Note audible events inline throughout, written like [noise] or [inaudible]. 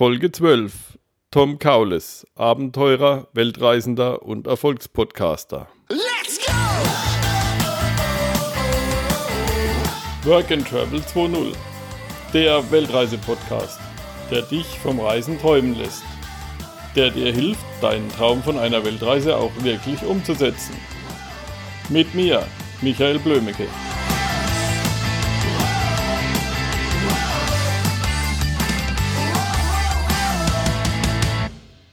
Folge 12. Tom Kaules, Abenteurer, Weltreisender und Erfolgspodcaster. Let's go! Work and Travel 2.0. Der Weltreise-Podcast, der dich vom Reisen träumen lässt. Der dir hilft, deinen Traum von einer Weltreise auch wirklich umzusetzen. Mit mir, Michael Blömecke.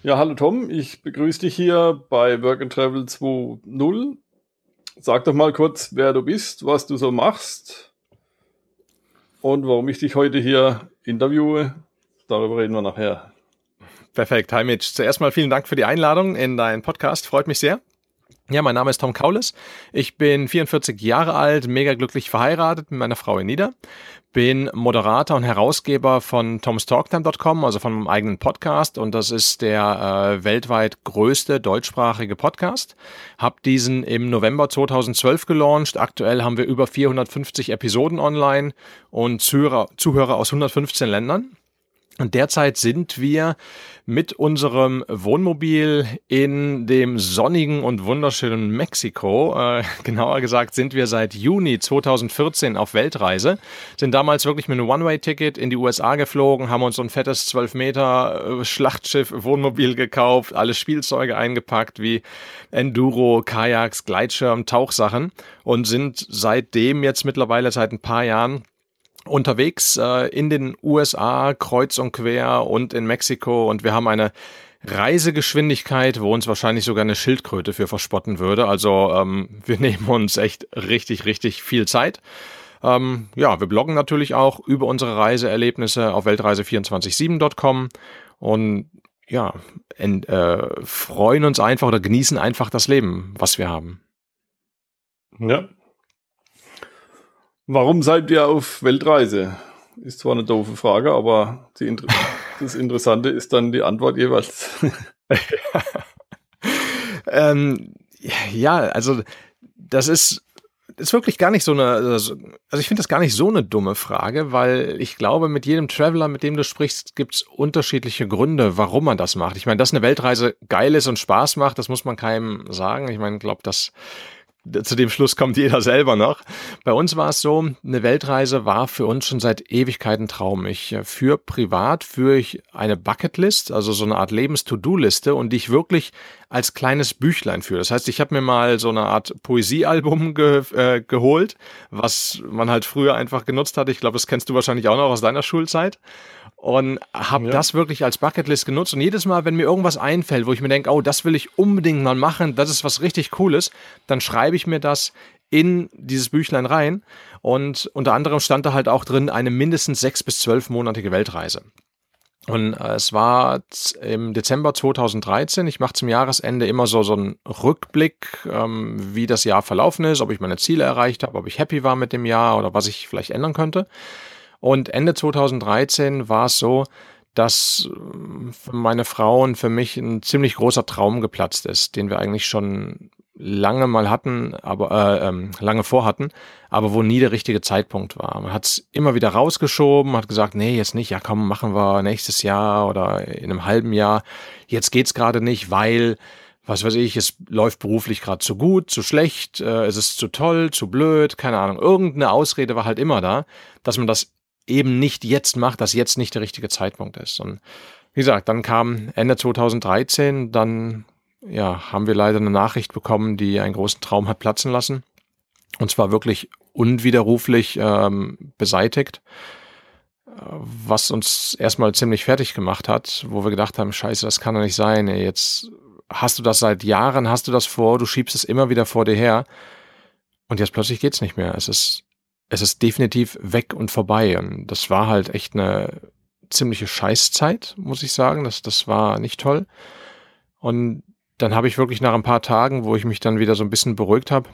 Ja, hallo Tom, ich begrüße dich hier bei Work and Travel 2.0. Sag doch mal kurz, wer du bist, was du so machst und warum ich dich heute hier interviewe. Darüber reden wir nachher. Perfekt, hi Mitch. Zuerst mal vielen Dank für die Einladung in deinen Podcast, freut mich sehr. Ja, mein Name ist Tom Kaules. Ich bin 44 Jahre alt, mega glücklich verheiratet mit meiner Frau Enida. Bin Moderator und Herausgeber von tomstalktime.com, also von meinem eigenen Podcast. Und das ist der äh, weltweit größte deutschsprachige Podcast. Hab diesen im November 2012 gelauncht. Aktuell haben wir über 450 Episoden online und Zuhörer, Zuhörer aus 115 Ländern. Und derzeit sind wir mit unserem Wohnmobil in dem sonnigen und wunderschönen Mexiko. Äh, [laughs] genauer gesagt sind wir seit Juni 2014 auf Weltreise. Sind damals wirklich mit einem One-Way-Ticket in die USA geflogen, haben uns so ein fettes 12 Meter äh, Schlachtschiff Wohnmobil gekauft, alle Spielzeuge eingepackt wie Enduro, Kajaks, Gleitschirm, Tauchsachen und sind seitdem jetzt mittlerweile seit ein paar Jahren unterwegs äh, in den USA kreuz und quer und in Mexiko und wir haben eine Reisegeschwindigkeit, wo uns wahrscheinlich sogar eine Schildkröte für verspotten würde. Also ähm, wir [laughs] nehmen uns echt richtig, richtig viel Zeit. Ähm, ja, wir bloggen natürlich auch über unsere Reiseerlebnisse auf weltreise247.com und ja, en, äh, freuen uns einfach oder genießen einfach das Leben, was wir haben. Ja, Warum seid ihr auf Weltreise? Ist zwar eine doofe Frage, aber Inter [laughs] das Interessante ist dann die Antwort jeweils. [laughs] ähm, ja, also das ist, ist wirklich gar nicht so eine, also ich finde das gar nicht so eine dumme Frage, weil ich glaube, mit jedem Traveler, mit dem du sprichst, gibt es unterschiedliche Gründe, warum man das macht. Ich meine, dass eine Weltreise geil ist und Spaß macht, das muss man keinem sagen. Ich meine, ich glaube, das zu dem Schluss kommt jeder selber noch. Bei uns war es so, eine Weltreise war für uns schon seit Ewigkeiten Traum. Ich äh, für privat führe ich eine Bucketlist, also so eine Art Lebens-To-Do-Liste und die ich wirklich als kleines Büchlein führe. Das heißt, ich habe mir mal so eine Art Poesiealbum ge äh, geholt, was man halt früher einfach genutzt hat. Ich glaube, das kennst du wahrscheinlich auch noch aus deiner Schulzeit und habe ja. das wirklich als Bucketlist genutzt. Und jedes Mal, wenn mir irgendwas einfällt, wo ich mir denke, oh, das will ich unbedingt mal machen, das ist was richtig Cooles, dann schreibe ich mir das in dieses Büchlein rein. Und unter anderem stand da halt auch drin eine mindestens sechs bis zwölfmonatige Weltreise. Und äh, es war im Dezember 2013. Ich mache zum Jahresende immer so, so einen Rückblick, ähm, wie das Jahr verlaufen ist, ob ich meine Ziele erreicht habe, ob ich happy war mit dem Jahr oder was ich vielleicht ändern könnte. Und Ende 2013 war es so, dass äh, für meine Frau und für mich ein ziemlich großer Traum geplatzt ist, den wir eigentlich schon lange mal hatten, aber äh, ähm, lange vorhatten, aber wo nie der richtige Zeitpunkt war. Man hat es immer wieder rausgeschoben, hat gesagt, nee, jetzt nicht, ja komm, machen wir nächstes Jahr oder in einem halben Jahr. Jetzt geht's gerade nicht, weil was weiß ich, es läuft beruflich gerade zu gut, zu schlecht, äh, es ist zu toll, zu blöd, keine Ahnung. Irgendeine Ausrede war halt immer da, dass man das eben nicht jetzt macht, dass jetzt nicht der richtige Zeitpunkt ist. Und wie gesagt, dann kam Ende 2013, dann ja, haben wir leider eine Nachricht bekommen, die einen großen Traum hat platzen lassen. Und zwar wirklich unwiderruflich ähm, beseitigt, was uns erstmal ziemlich fertig gemacht hat, wo wir gedacht haben, scheiße, das kann doch nicht sein. Ey, jetzt hast du das seit Jahren, hast du das vor, du schiebst es immer wieder vor dir her. Und jetzt plötzlich geht's nicht mehr. Es ist es ist definitiv weg und vorbei. Und das war halt echt eine ziemliche Scheißzeit, muss ich sagen. Das, das war nicht toll. Und dann habe ich wirklich nach ein paar Tagen, wo ich mich dann wieder so ein bisschen beruhigt habe,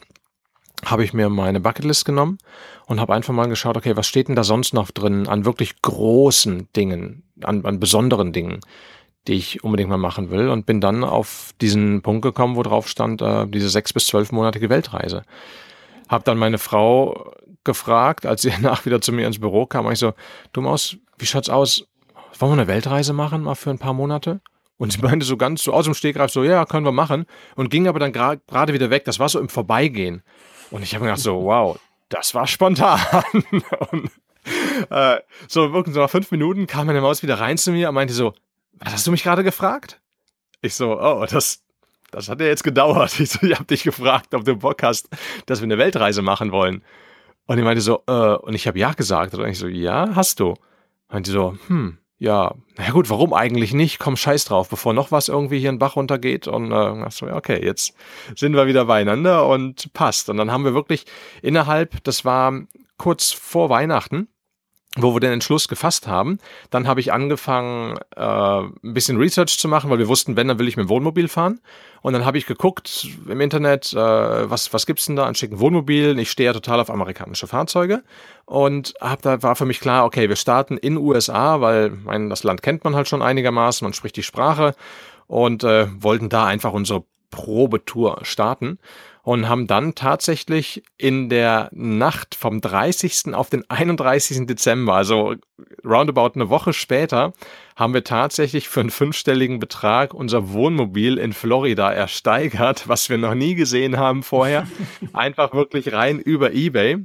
habe ich mir meine Bucketlist genommen und habe einfach mal geschaut, okay, was steht denn da sonst noch drin an wirklich großen Dingen, an, an besonderen Dingen, die ich unbedingt mal machen will und bin dann auf diesen Punkt gekommen, wo drauf stand, äh, diese sechs bis zwölfmonatige Weltreise. Hab dann meine Frau gefragt, als sie [laughs] danach wieder zu mir ins Büro kam, ich so, du Maus, wie schaut's aus? wollen wir eine Weltreise machen, mal für ein paar Monate? Und sie meinte so ganz so aus dem Stegreif so, ja, können wir machen. Und ging aber dann gerade wieder weg. Das war so im Vorbeigehen. Und ich habe mir gedacht so, wow, das war spontan. [laughs] und, äh, so wirklich so nach fünf Minuten kam meine Maus wieder rein zu mir und meinte so, was hast du mich gerade gefragt? Ich so, oh, das, das hat ja jetzt gedauert. [laughs] Ich so, ich habe dich gefragt, ob du Bock hast, dass wir eine Weltreise machen wollen. Und ich meinte so, äh, und ich habe ja gesagt. Und ich so, ja, hast du. Die so, hm, ja, na gut, warum eigentlich nicht? Komm, scheiß drauf, bevor noch was irgendwie hier in den Bach runtergeht. Und äh, so, ja, okay, jetzt sind wir wieder beieinander und passt. Und dann haben wir wirklich innerhalb, das war kurz vor Weihnachten, wo wir den Entschluss gefasst haben. Dann habe ich angefangen, äh, ein bisschen Research zu machen, weil wir wussten, wenn, dann will ich mit dem Wohnmobil fahren. Und dann habe ich geguckt im Internet, äh, was, was gibt's denn da an schicken Wohnmobilen? Ich stehe ja total auf amerikanische Fahrzeuge. Und hab, da war für mich klar, okay, wir starten in USA, weil mein, das Land kennt man halt schon einigermaßen, man spricht die Sprache und äh, wollten da einfach unsere Probetour starten und haben dann tatsächlich in der Nacht vom 30. auf den 31. Dezember, also roundabout eine Woche später, haben wir tatsächlich für einen fünfstelligen Betrag unser Wohnmobil in Florida ersteigert, [laughs] was wir noch nie gesehen haben vorher. [laughs] Einfach wirklich rein über eBay.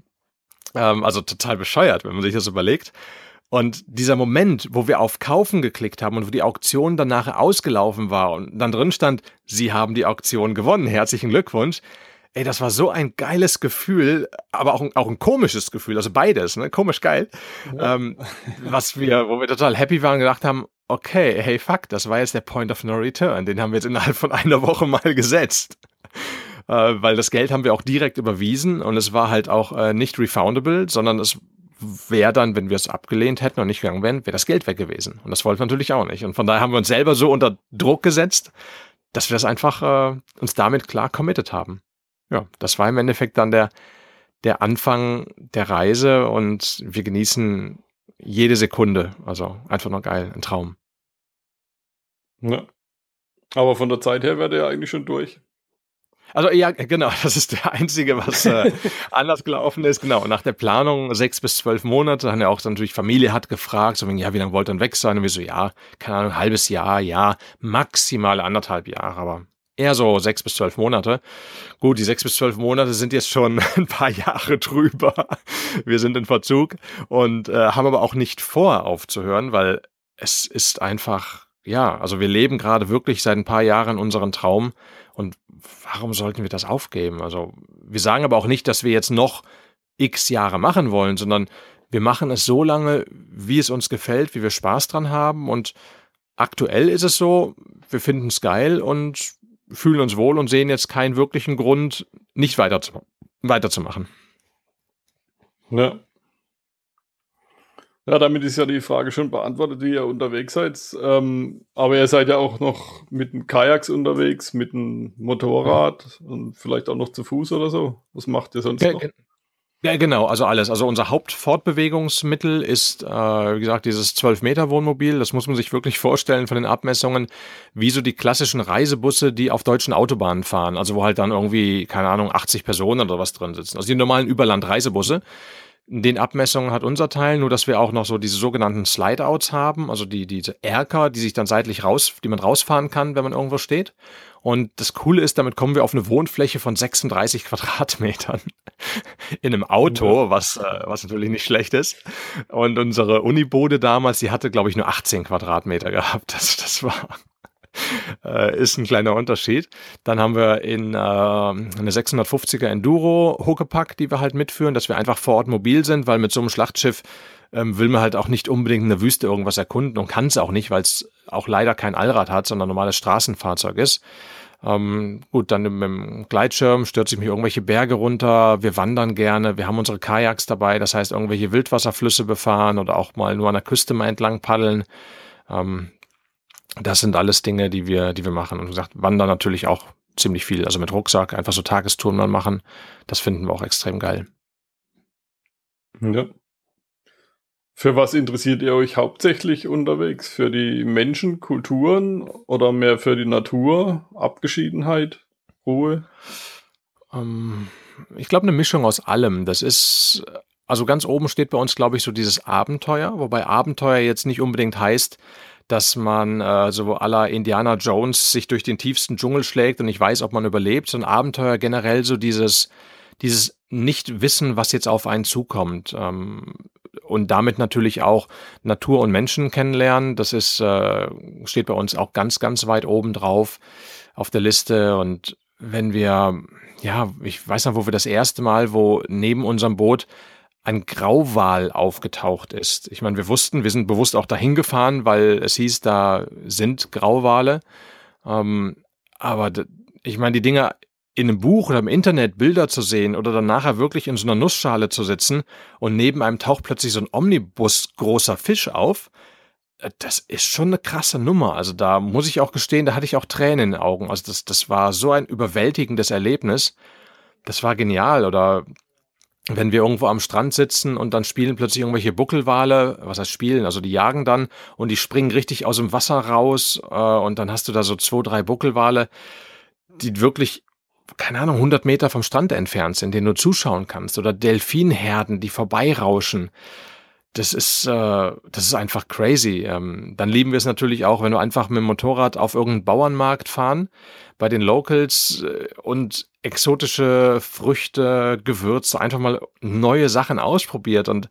Ähm, also total bescheuert, wenn man sich das überlegt. Und dieser Moment, wo wir auf Kaufen geklickt haben und wo die Auktion dann nachher ausgelaufen war und dann drin stand, Sie haben die Auktion gewonnen, herzlichen Glückwunsch, Ey, das war so ein geiles Gefühl, aber auch ein, auch ein komisches Gefühl, also beides, ne? Komisch geil. Ja. Ähm, was wir, wo wir total happy waren und gedacht haben, okay, hey fuck, das war jetzt der Point of No Return. Den haben wir jetzt innerhalb von einer Woche mal gesetzt. Äh, weil das Geld haben wir auch direkt überwiesen und es war halt auch äh, nicht refoundable, sondern es wäre dann, wenn wir es abgelehnt hätten und nicht gegangen wären, wäre das Geld weg gewesen. Und das wollten wir natürlich auch nicht. Und von daher haben wir uns selber so unter Druck gesetzt, dass wir das einfach äh, uns damit klar committed haben ja, das war im Endeffekt dann der, der Anfang der Reise und wir genießen jede Sekunde. Also einfach nur geil, ein Traum. Ja. Aber von der Zeit her wäre der eigentlich schon durch. Also ja, genau, das ist der einzige, was äh, [laughs] anders gelaufen ist. Genau, nach der Planung sechs bis zwölf Monate, haben ja auch natürlich Familie hat gefragt, so ja, wie lange wollt ihr dann weg sein? Und wir so, ja, keine Ahnung, ein halbes Jahr, ja, maximal anderthalb Jahre, aber eher so sechs bis zwölf Monate. Gut, die sechs bis zwölf Monate sind jetzt schon [laughs] ein paar Jahre drüber. Wir sind in Verzug und äh, haben aber auch nicht vor aufzuhören, weil es ist einfach, ja, also wir leben gerade wirklich seit ein paar Jahren unseren Traum und warum sollten wir das aufgeben? Also wir sagen aber auch nicht, dass wir jetzt noch x Jahre machen wollen, sondern wir machen es so lange, wie es uns gefällt, wie wir Spaß dran haben und aktuell ist es so, wir finden es geil und fühlen uns wohl und sehen jetzt keinen wirklichen Grund, nicht weiter zu, weiterzumachen. Ja. Ja, damit ist ja die Frage schon beantwortet, wie ihr unterwegs seid. Ähm, aber ihr seid ja auch noch mit den Kajaks unterwegs, mit dem Motorrad ja. und vielleicht auch noch zu Fuß oder so. Was macht ihr sonst ja, noch? Ja, genau, also alles. Also unser Hauptfortbewegungsmittel ist, äh, wie gesagt, dieses 12-Meter-Wohnmobil. Das muss man sich wirklich vorstellen von den Abmessungen, wie so die klassischen Reisebusse, die auf deutschen Autobahnen fahren. Also wo halt dann irgendwie, keine Ahnung, 80 Personen oder was drin sitzen. Also die normalen Überland-Reisebusse. Den Abmessungen hat unser Teil, nur dass wir auch noch so diese sogenannten Slide-Outs haben, also die, diese Erker, die sich dann seitlich raus, die man rausfahren kann, wenn man irgendwo steht. Und das Coole ist, damit kommen wir auf eine Wohnfläche von 36 Quadratmetern [laughs] in einem Auto, was, äh, was natürlich nicht schlecht ist. Und unsere Unibode damals, die hatte, glaube ich, nur 18 Quadratmeter gehabt. Das, das war äh, ist ein kleiner Unterschied. Dann haben wir in äh, eine 650er Enduro Huckepack, die wir halt mitführen, dass wir einfach vor Ort mobil sind, weil mit so einem Schlachtschiff ähm, will man halt auch nicht unbedingt in der Wüste irgendwas erkunden und kann es auch nicht, weil es auch leider kein Allrad hat, sondern normales Straßenfahrzeug ist. Ähm, gut, dann mit dem Gleitschirm stürze ich mich irgendwelche Berge runter. Wir wandern gerne. Wir haben unsere Kajaks dabei, das heißt irgendwelche Wildwasserflüsse befahren oder auch mal nur an der Küste mal entlang paddeln. Ähm, das sind alles Dinge, die wir, die wir machen. Und wie gesagt, wandern natürlich auch ziemlich viel. Also mit Rucksack einfach so Tagestouren mal machen. Das finden wir auch extrem geil. Ja. Für was interessiert ihr euch hauptsächlich unterwegs? Für die Menschen, Kulturen oder mehr für die Natur, Abgeschiedenheit, Ruhe? Ähm, ich glaube, eine Mischung aus allem. Das ist also ganz oben steht bei uns, glaube ich, so dieses Abenteuer, wobei Abenteuer jetzt nicht unbedingt heißt, dass man äh, so aller Indiana Jones sich durch den tiefsten Dschungel schlägt und nicht weiß, ob man überlebt, sondern Abenteuer generell so dieses, dieses Nicht-Wissen, was jetzt auf einen zukommt. Ähm, und damit natürlich auch Natur und Menschen kennenlernen. Das ist, äh, steht bei uns auch ganz, ganz weit oben drauf auf der Liste. Und wenn wir, ja, ich weiß noch, wo wir das erste Mal, wo neben unserem Boot ein Grauwal aufgetaucht ist. Ich meine, wir wussten, wir sind bewusst auch dahin gefahren, weil es hieß, da sind Grauwale. Ähm, aber ich meine, die Dinger in einem Buch oder im Internet Bilder zu sehen oder dann nachher wirklich in so einer Nussschale zu sitzen und neben einem taucht plötzlich so ein Omnibus großer Fisch auf, äh, das ist schon eine krasse Nummer. Also da muss ich auch gestehen, da hatte ich auch Tränen in den Augen. Also das, das war so ein überwältigendes Erlebnis. Das war genial. Oder wenn wir irgendwo am Strand sitzen und dann spielen plötzlich irgendwelche Buckelwale, was heißt spielen, also die jagen dann und die springen richtig aus dem Wasser raus äh, und dann hast du da so zwei, drei Buckelwale, die wirklich, keine Ahnung, 100 Meter vom Strand entfernt sind, denen du zuschauen kannst oder Delfinherden, die vorbeirauschen. Das ist, äh, das ist einfach crazy. Ähm, dann lieben wir es natürlich auch, wenn du einfach mit dem Motorrad auf irgendeinen Bauernmarkt fahren, bei den Locals äh, und exotische Früchte, Gewürze, einfach mal neue Sachen ausprobiert und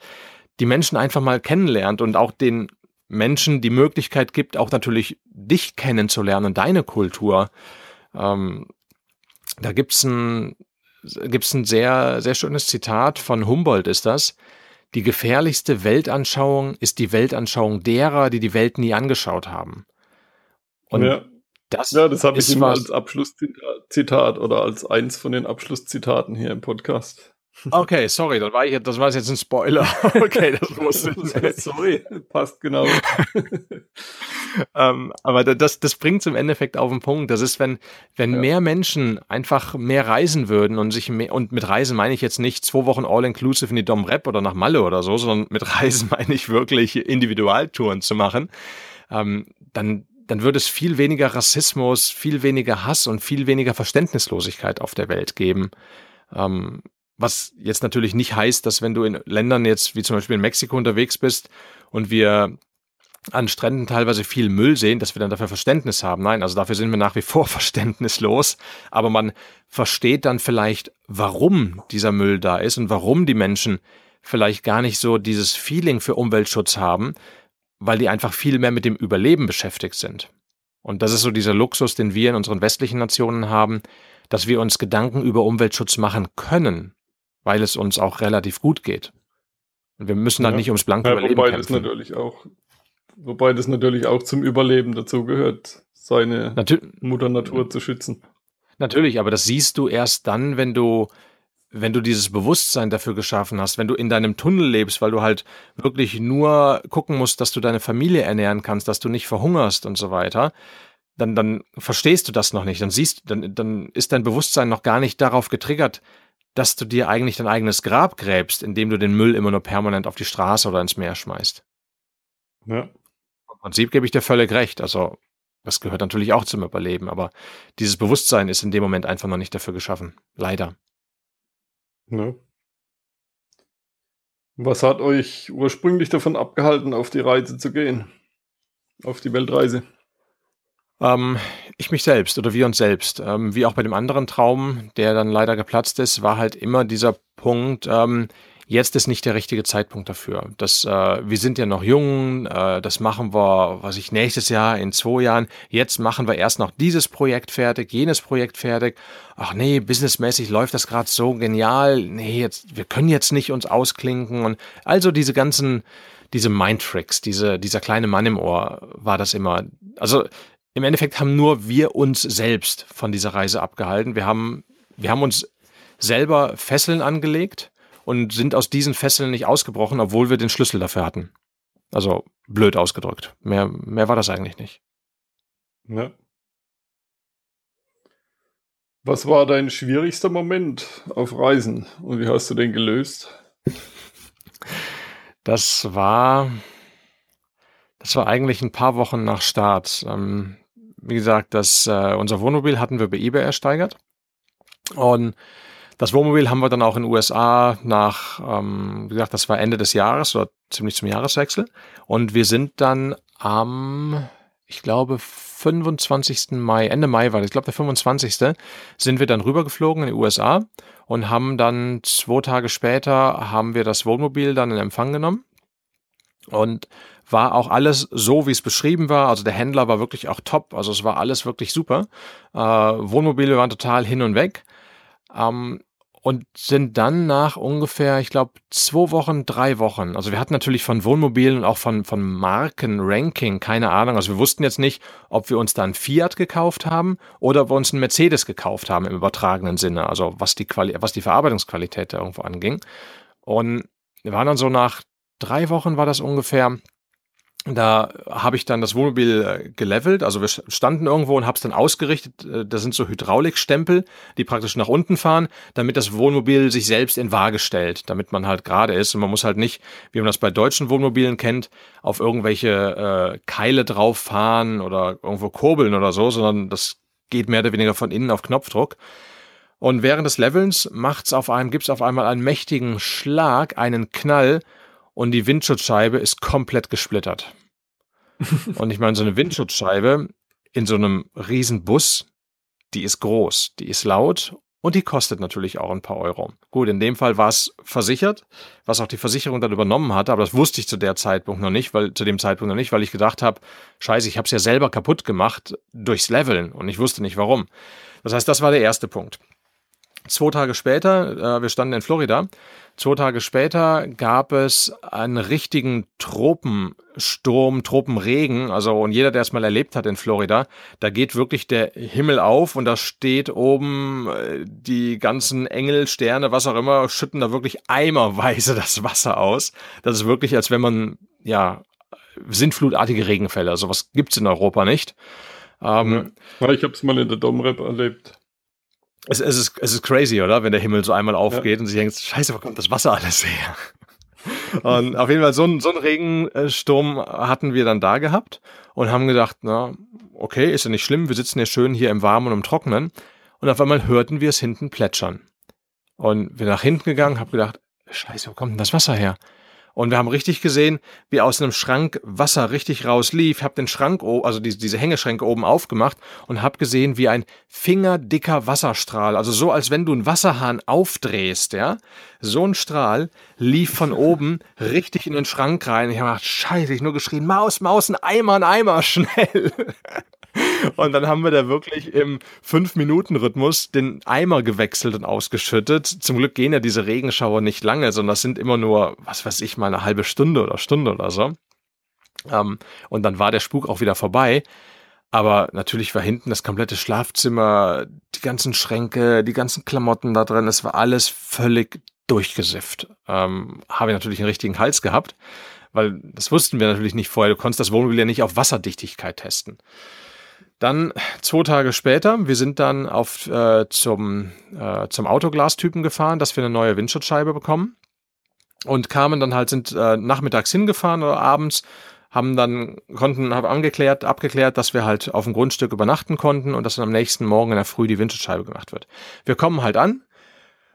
die Menschen einfach mal kennenlernt und auch den Menschen die Möglichkeit gibt, auch natürlich dich kennenzulernen deine Kultur. Ähm, da gibt's ein, gibt's ein sehr, sehr schönes Zitat von Humboldt ist das. Die gefährlichste Weltanschauung ist die Weltanschauung derer, die die Welt nie angeschaut haben. Und ja. Das ja, das habe ich immer als Abschlusszitat oder als eins von den Abschlusszitaten hier im Podcast. Okay, sorry, das war, ich, das war jetzt ein Spoiler. [laughs] Okay, das wusste ich. [laughs] Sorry, passt genau. [laughs] ähm, aber das, das bringt es im Endeffekt auf den Punkt. Das ist, wenn, wenn ja. mehr Menschen einfach mehr reisen würden und sich mehr, und mit Reisen meine ich jetzt nicht zwei Wochen All-Inclusive in die Dom Rep oder nach Malle oder so, sondern mit Reisen meine ich wirklich Individualtouren zu machen, ähm, dann dann würde es viel weniger Rassismus, viel weniger Hass und viel weniger Verständnislosigkeit auf der Welt geben. Ähm, was jetzt natürlich nicht heißt, dass wenn du in Ländern jetzt wie zum Beispiel in Mexiko unterwegs bist und wir an Stränden teilweise viel Müll sehen, dass wir dann dafür Verständnis haben. Nein, also dafür sind wir nach wie vor [laughs] verständnislos. Aber man versteht dann vielleicht, warum dieser Müll da ist und warum die Menschen vielleicht gar nicht so dieses Feeling für Umweltschutz haben, weil die einfach viel mehr mit dem Überleben beschäftigt sind. Und das ist so dieser Luxus, den wir in unseren westlichen Nationen haben, dass wir uns Gedanken über Umweltschutz machen können, weil es uns auch relativ gut geht. Und wir müssen dann ja. nicht ums blanke ja, Überleben wobei kämpfen. Das natürlich auch, wobei das natürlich auch zum Überleben dazu gehört, seine Natür Mutter Natur zu schützen. Natürlich, aber das siehst du erst dann, wenn du wenn du dieses Bewusstsein dafür geschaffen hast, wenn du in deinem Tunnel lebst, weil du halt wirklich nur gucken musst, dass du deine Familie ernähren kannst, dass du nicht verhungerst und so weiter, dann, dann verstehst du das noch nicht. Dann siehst, dann, dann ist dein Bewusstsein noch gar nicht darauf getriggert, dass du dir eigentlich dein eigenes Grab gräbst, indem du den Müll immer nur permanent auf die Straße oder ins Meer schmeißt. Ja. Im Prinzip gebe ich dir völlig recht. Also, das gehört natürlich auch zum Überleben, aber dieses Bewusstsein ist in dem Moment einfach noch nicht dafür geschaffen. Leider. Ne? Was hat euch ursprünglich davon abgehalten, auf die Reise zu gehen? Auf die Weltreise? Ähm, ich mich selbst oder wir uns selbst. Ähm, wie auch bei dem anderen Traum, der dann leider geplatzt ist, war halt immer dieser Punkt, ähm, jetzt ist nicht der richtige Zeitpunkt dafür. Das, äh, wir sind ja noch jung, äh, das machen wir, was ich nächstes Jahr, in zwei Jahren. Jetzt machen wir erst noch dieses Projekt fertig, jenes Projekt fertig. Ach nee, businessmäßig läuft das gerade so genial. Nee, jetzt, wir können jetzt nicht uns ausklinken und also diese ganzen, diese Mindtricks, diese, dieser kleine Mann im Ohr war das immer. Also im Endeffekt haben nur wir uns selbst von dieser Reise abgehalten. Wir haben, wir haben uns selber Fesseln angelegt und sind aus diesen Fesseln nicht ausgebrochen, obwohl wir den Schlüssel dafür hatten. Also blöd ausgedrückt. Mehr, mehr war das eigentlich nicht. Ja. Was war dein schwierigster Moment auf Reisen und wie hast du den gelöst? Das war, das war eigentlich ein paar Wochen nach Start. Ähm, wie gesagt, das, äh, unser Wohnmobil hatten wir bei eBay ersteigert und Das Wohnmobil haben wir dann auch in den USA nach, ähm, wie gesagt, das war Ende des Jahres oder ziemlich zum Jahreswechsel. Und wir sind dann am, ich glaube, 25. Mai, Ende Mai war das, ich glaube der 25. sind wir dann rübergeflogen in die USA und haben dann zwei Tage später haben wir das Wohnmobil dann in Empfang genommen und war auch alles so, wie es beschrieben war. Also der Händler war wirklich auch top. Also es war alles wirklich super. Äh, Wohnmobile waren total hin und weg. Ähm, und sind dann nach ungefähr, ich glaube, zwei Wochen, drei Wochen. Also wir hatten natürlich von Wohnmobilen und auch von, von Markenranking keine Ahnung. Also wir wussten jetzt nicht, ob wir uns da ein Fiat gekauft haben oder ob wir uns einen Mercedes gekauft haben im übertragenen Sinne. Also was die, Quali was die Verarbeitungsqualität da irgendwo anging. Und wir waren dann so nach drei Wochen war das ungefähr, da habe ich dann das Wohnmobil äh, gelevelt, also wir standen irgendwo und habe es dann ausgerichtet. Äh, da sind so Hydraulikstempel, die praktisch nach unten fahren, damit das Wohnmobil sich selbst in Waage stellt, damit man halt gerade ist. Und man muss halt nicht, wie man das bei deutschen Wohnmobilen kennt, auf irgendwelche äh, Keile drauf fahren oder irgendwo kurbeln oder so, sondern das geht mehr oder weniger von innen auf Knopfdruck. Und während des Levelns macht's auf einem, gibt's auf einmal einen mächtigen Schlag, einen Knall und die Windschutzscheibe ist komplett gesplittert. [laughs] und ich meine, so eine Windschutzscheibe in so einem riesen Bus, die ist groß, die ist laut und die kostet natürlich auch ein paar Euro. Gut, in dem Fall war es versichert, was auch die Versicherung dann übernommen hatte, aber das wusste ich zu der Zeitpunkt noch nicht, weil zu dem Zeitpunkt noch nicht, weil ich gedacht habe, scheiße, ich habe es ja selber kaputt gemacht durchs Leveln und ich wusste nicht warum. Das heißt, das war der erste Punkt. Zwei Tage später, äh, wir standen in Florida, zwei Tage später gab es einen richtigen Tropensturm, Tropenregen. Also, und jeder, der es mal erlebt hat in Florida, da geht wirklich der Himmel auf und da steht oben äh, die ganzen Engel, Sterne, was auch immer, schütten da wirklich eimerweise [laughs] das Wasser aus. Das ist wirklich, als wenn man, ja, sintflutartige Regenfälle. Also, was gibt's in Europa nicht. Ähm, ja, ich habe es mal in der Domrep erlebt. Es, es, ist, es ist crazy, oder? Wenn der Himmel so einmal aufgeht ja. und sich denkt, scheiße, wo kommt das Wasser alles her? [laughs] und auf jeden Fall so, ein, so einen Regensturm hatten wir dann da gehabt und haben gedacht, na, okay, ist ja nicht schlimm, wir sitzen ja schön hier im Warmen und im Trockenen. Und auf einmal hörten wir es hinten plätschern. Und wir nach hinten gegangen, hab gedacht, scheiße, wo kommt denn das Wasser her? Und wir haben richtig gesehen, wie aus einem Schrank Wasser richtig rauslief. Ich habe den Schrank, also diese, Hängeschränke oben aufgemacht und habe gesehen, wie ein fingerdicker Wasserstrahl, also so als wenn du einen Wasserhahn aufdrehst, ja, so ein Strahl lief von [laughs] oben richtig in den Schrank rein. Ich habe gedacht, scheiße, ich nur geschrien, Maus, Maus, ein Eimer, ein Eimer, [laughs] schnell. Und dann haben wir da wirklich im 5-Minuten-Rhythmus den Eimer gewechselt und ausgeschüttet. Zum Glück gehen ja diese Regenschauer nicht lange, sondern das sind immer nur, was weiß ich, mal eine halbe Stunde oder Stunde oder so. Ähm, und dann war der Spuk auch wieder vorbei. Aber natürlich war hinten das komplette Schlafzimmer, die ganzen Schränke, die ganzen Klamotten da drin, es war alles völlig durchgesifft. Ähm, habe ich natürlich einen richtigen Hals gehabt, weil das wussten wir natürlich nicht vorher. Du konntest das Wohnmobil ja nicht auf Wasserdichtigkeit testen. Dann zwei Tage später, wir sind dann auf, äh, zum, äh, zum Autoglastypen gefahren, dass wir eine neue Windschutzscheibe bekommen. Und kamen dann halt, sind äh, nachmittags hingefahren oder abends, haben dann, konnten, haben angeklärt, abgeklärt, dass wir halt auf dem Grundstück übernachten konnten und dass dann am nächsten Morgen in der Früh die Windschutzscheibe gemacht wird. Wir kommen halt an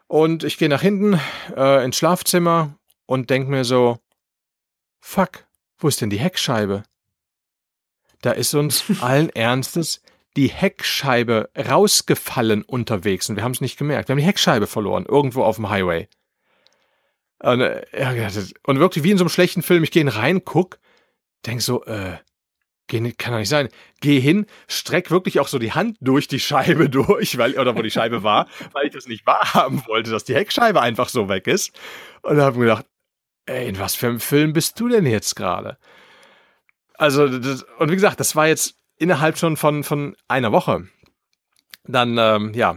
und ich gehe nach hinten äh, ins Schlafzimmer und denk mir so, fuck, wo ist denn die Heckscheibe? Da ist uns [laughs] allen Ernstes die Heckscheibe rausgefallen unterwegs und wir haben es nicht gemerkt. Wir haben die Heckscheibe verloren, irgendwo auf dem Highway. Und, äh, und wirklich wie in so einem schlechten Film, ich gehe rein, guck, denk so, äh, geh, kann doch nicht sein. Geh hin, streck wirklich auch so die Hand durch die Scheibe [laughs] durch, weil, oder wo die Scheibe war, weil ich das nicht wahrhaben wollte, dass die Heckscheibe einfach so weg ist. Und da habe mir gedacht, ey, in was für einem Film bist du denn jetzt gerade? Also, das, und wie gesagt, das war jetzt innerhalb schon von, von einer Woche. Dann, ähm, ja,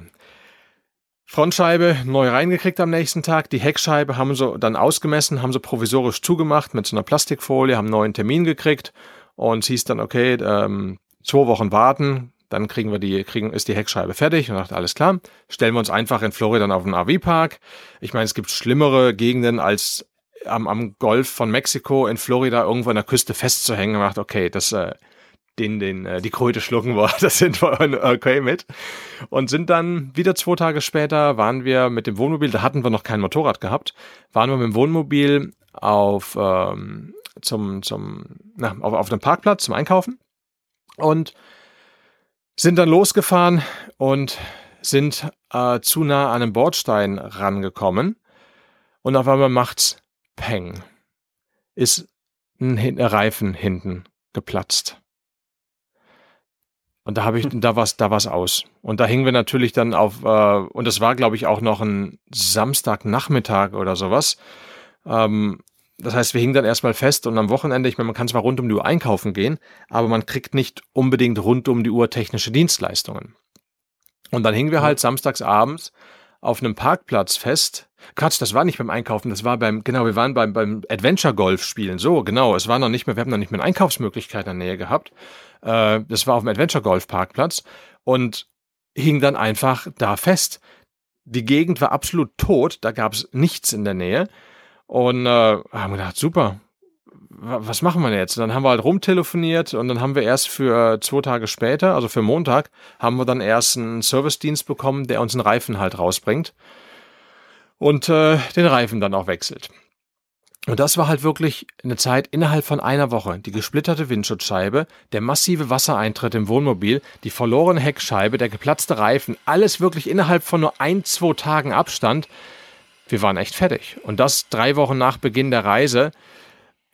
Frontscheibe neu reingekriegt am nächsten Tag. Die Heckscheibe haben sie dann ausgemessen, haben sie provisorisch zugemacht mit so einer Plastikfolie, haben einen neuen Termin gekriegt und es hieß dann, okay, ähm, zwei Wochen warten, dann kriegen wir die, kriegen, ist die Heckscheibe fertig und dachte, alles klar, stellen wir uns einfach in Florida auf den RV-Park. Ich meine, es gibt schlimmere Gegenden als am, am Golf von Mexiko in Florida irgendwo an der Küste festzuhängen und macht, okay, das, äh, den, den, äh, die Kröte schlucken wollen. [laughs] Das sind wir okay mit. Und sind dann wieder zwei Tage später, waren wir mit dem Wohnmobil, da hatten wir noch kein Motorrad gehabt, waren wir mit dem Wohnmobil auf, ähm, zum, zum, na, auf, auf dem Parkplatz zum Einkaufen und sind dann losgefahren und sind äh, zu nah an einem Bordstein rangekommen und auf einmal macht's Peng. Ist ein Reifen hinten geplatzt. Und da habe ich, da war's, da war's aus. Und da hingen wir natürlich dann auf, äh, und das war, glaube ich, auch noch ein Samstagnachmittag oder sowas. Ähm, das heißt, wir hingen dann erstmal fest und am Wochenende, ich meine, man kann zwar rund um die Uhr einkaufen gehen, aber man kriegt nicht unbedingt rund um die Uhr technische Dienstleistungen. Und dann hingen wir halt samstags abends auf einem Parkplatz fest. Quatsch, das war nicht beim Einkaufen, das war beim, genau, wir waren beim, beim Adventure Golf spielen. So, genau, es war noch nicht mehr, wir haben noch nicht mehr eine Einkaufsmöglichkeit in der Nähe gehabt. Äh, das war auf dem Adventure Golf Parkplatz und hing dann einfach da fest. Die Gegend war absolut tot, da gab es nichts in der Nähe. Und äh, haben gedacht, super, was machen wir jetzt? Und dann haben wir halt rumtelefoniert und dann haben wir erst für zwei Tage später, also für Montag, haben wir dann erst einen Servicedienst bekommen, der uns einen Reifen halt rausbringt und äh, den Reifen dann auch wechselt. Und das war halt wirklich eine Zeit innerhalb von einer Woche. Die gesplitterte Windschutzscheibe, der massive Wassereintritt im Wohnmobil, die verlorene Heckscheibe, der geplatzte Reifen, alles wirklich innerhalb von nur ein, zwei Tagen Abstand. Wir waren echt fertig. Und das drei Wochen nach Beginn der Reise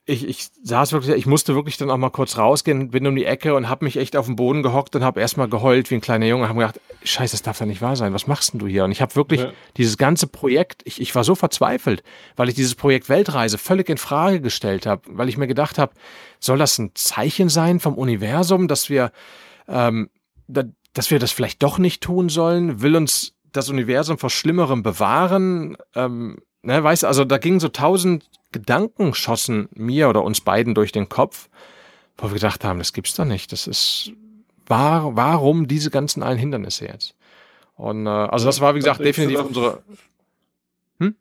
ich, ich saß wirklich, ich musste wirklich dann auch mal kurz rausgehen, bin um die Ecke und habe mich echt auf den Boden gehockt und habe erstmal geheult wie ein kleiner Junge, habe gedacht, scheiße, das darf ja nicht wahr sein, was machst denn du hier? Und ich habe wirklich ja. dieses ganze Projekt, ich, ich war so verzweifelt, weil ich dieses Projekt Weltreise völlig in Frage gestellt habe, weil ich mir gedacht habe, soll das ein Zeichen sein vom Universum, dass wir, ähm, da, dass wir das vielleicht doch nicht tun sollen? Will uns das Universum vor Schlimmerem bewahren? Ähm, ne, weißt also da gingen so tausend Gedanken schossen mir oder uns beiden durch den Kopf, wo wir gedacht haben, das gibt's doch nicht. Das ist, war, warum diese ganzen allen Hindernisse jetzt? Und äh, also das war, wie gesagt, definitiv da, unsere. Hm?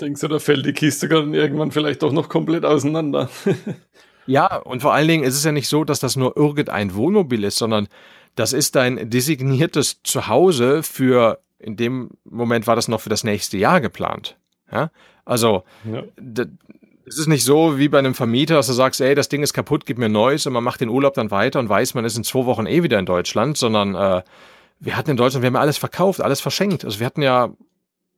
Denkst du, da fällt die Kiste dann irgendwann vielleicht doch noch komplett auseinander? [laughs] ja, und vor allen Dingen ist es ja nicht so, dass das nur irgendein Wohnmobil ist, sondern das ist dein designiertes Zuhause für, in dem Moment war das noch für das nächste Jahr geplant. Ja? Also, ja. es ist nicht so wie bei einem Vermieter, dass du sagst, ey, das Ding ist kaputt, gib mir Neues und man macht den Urlaub dann weiter und weiß, man ist in zwei Wochen eh wieder in Deutschland, sondern äh, wir hatten in Deutschland, wir haben ja alles verkauft, alles verschenkt. Also wir hatten ja,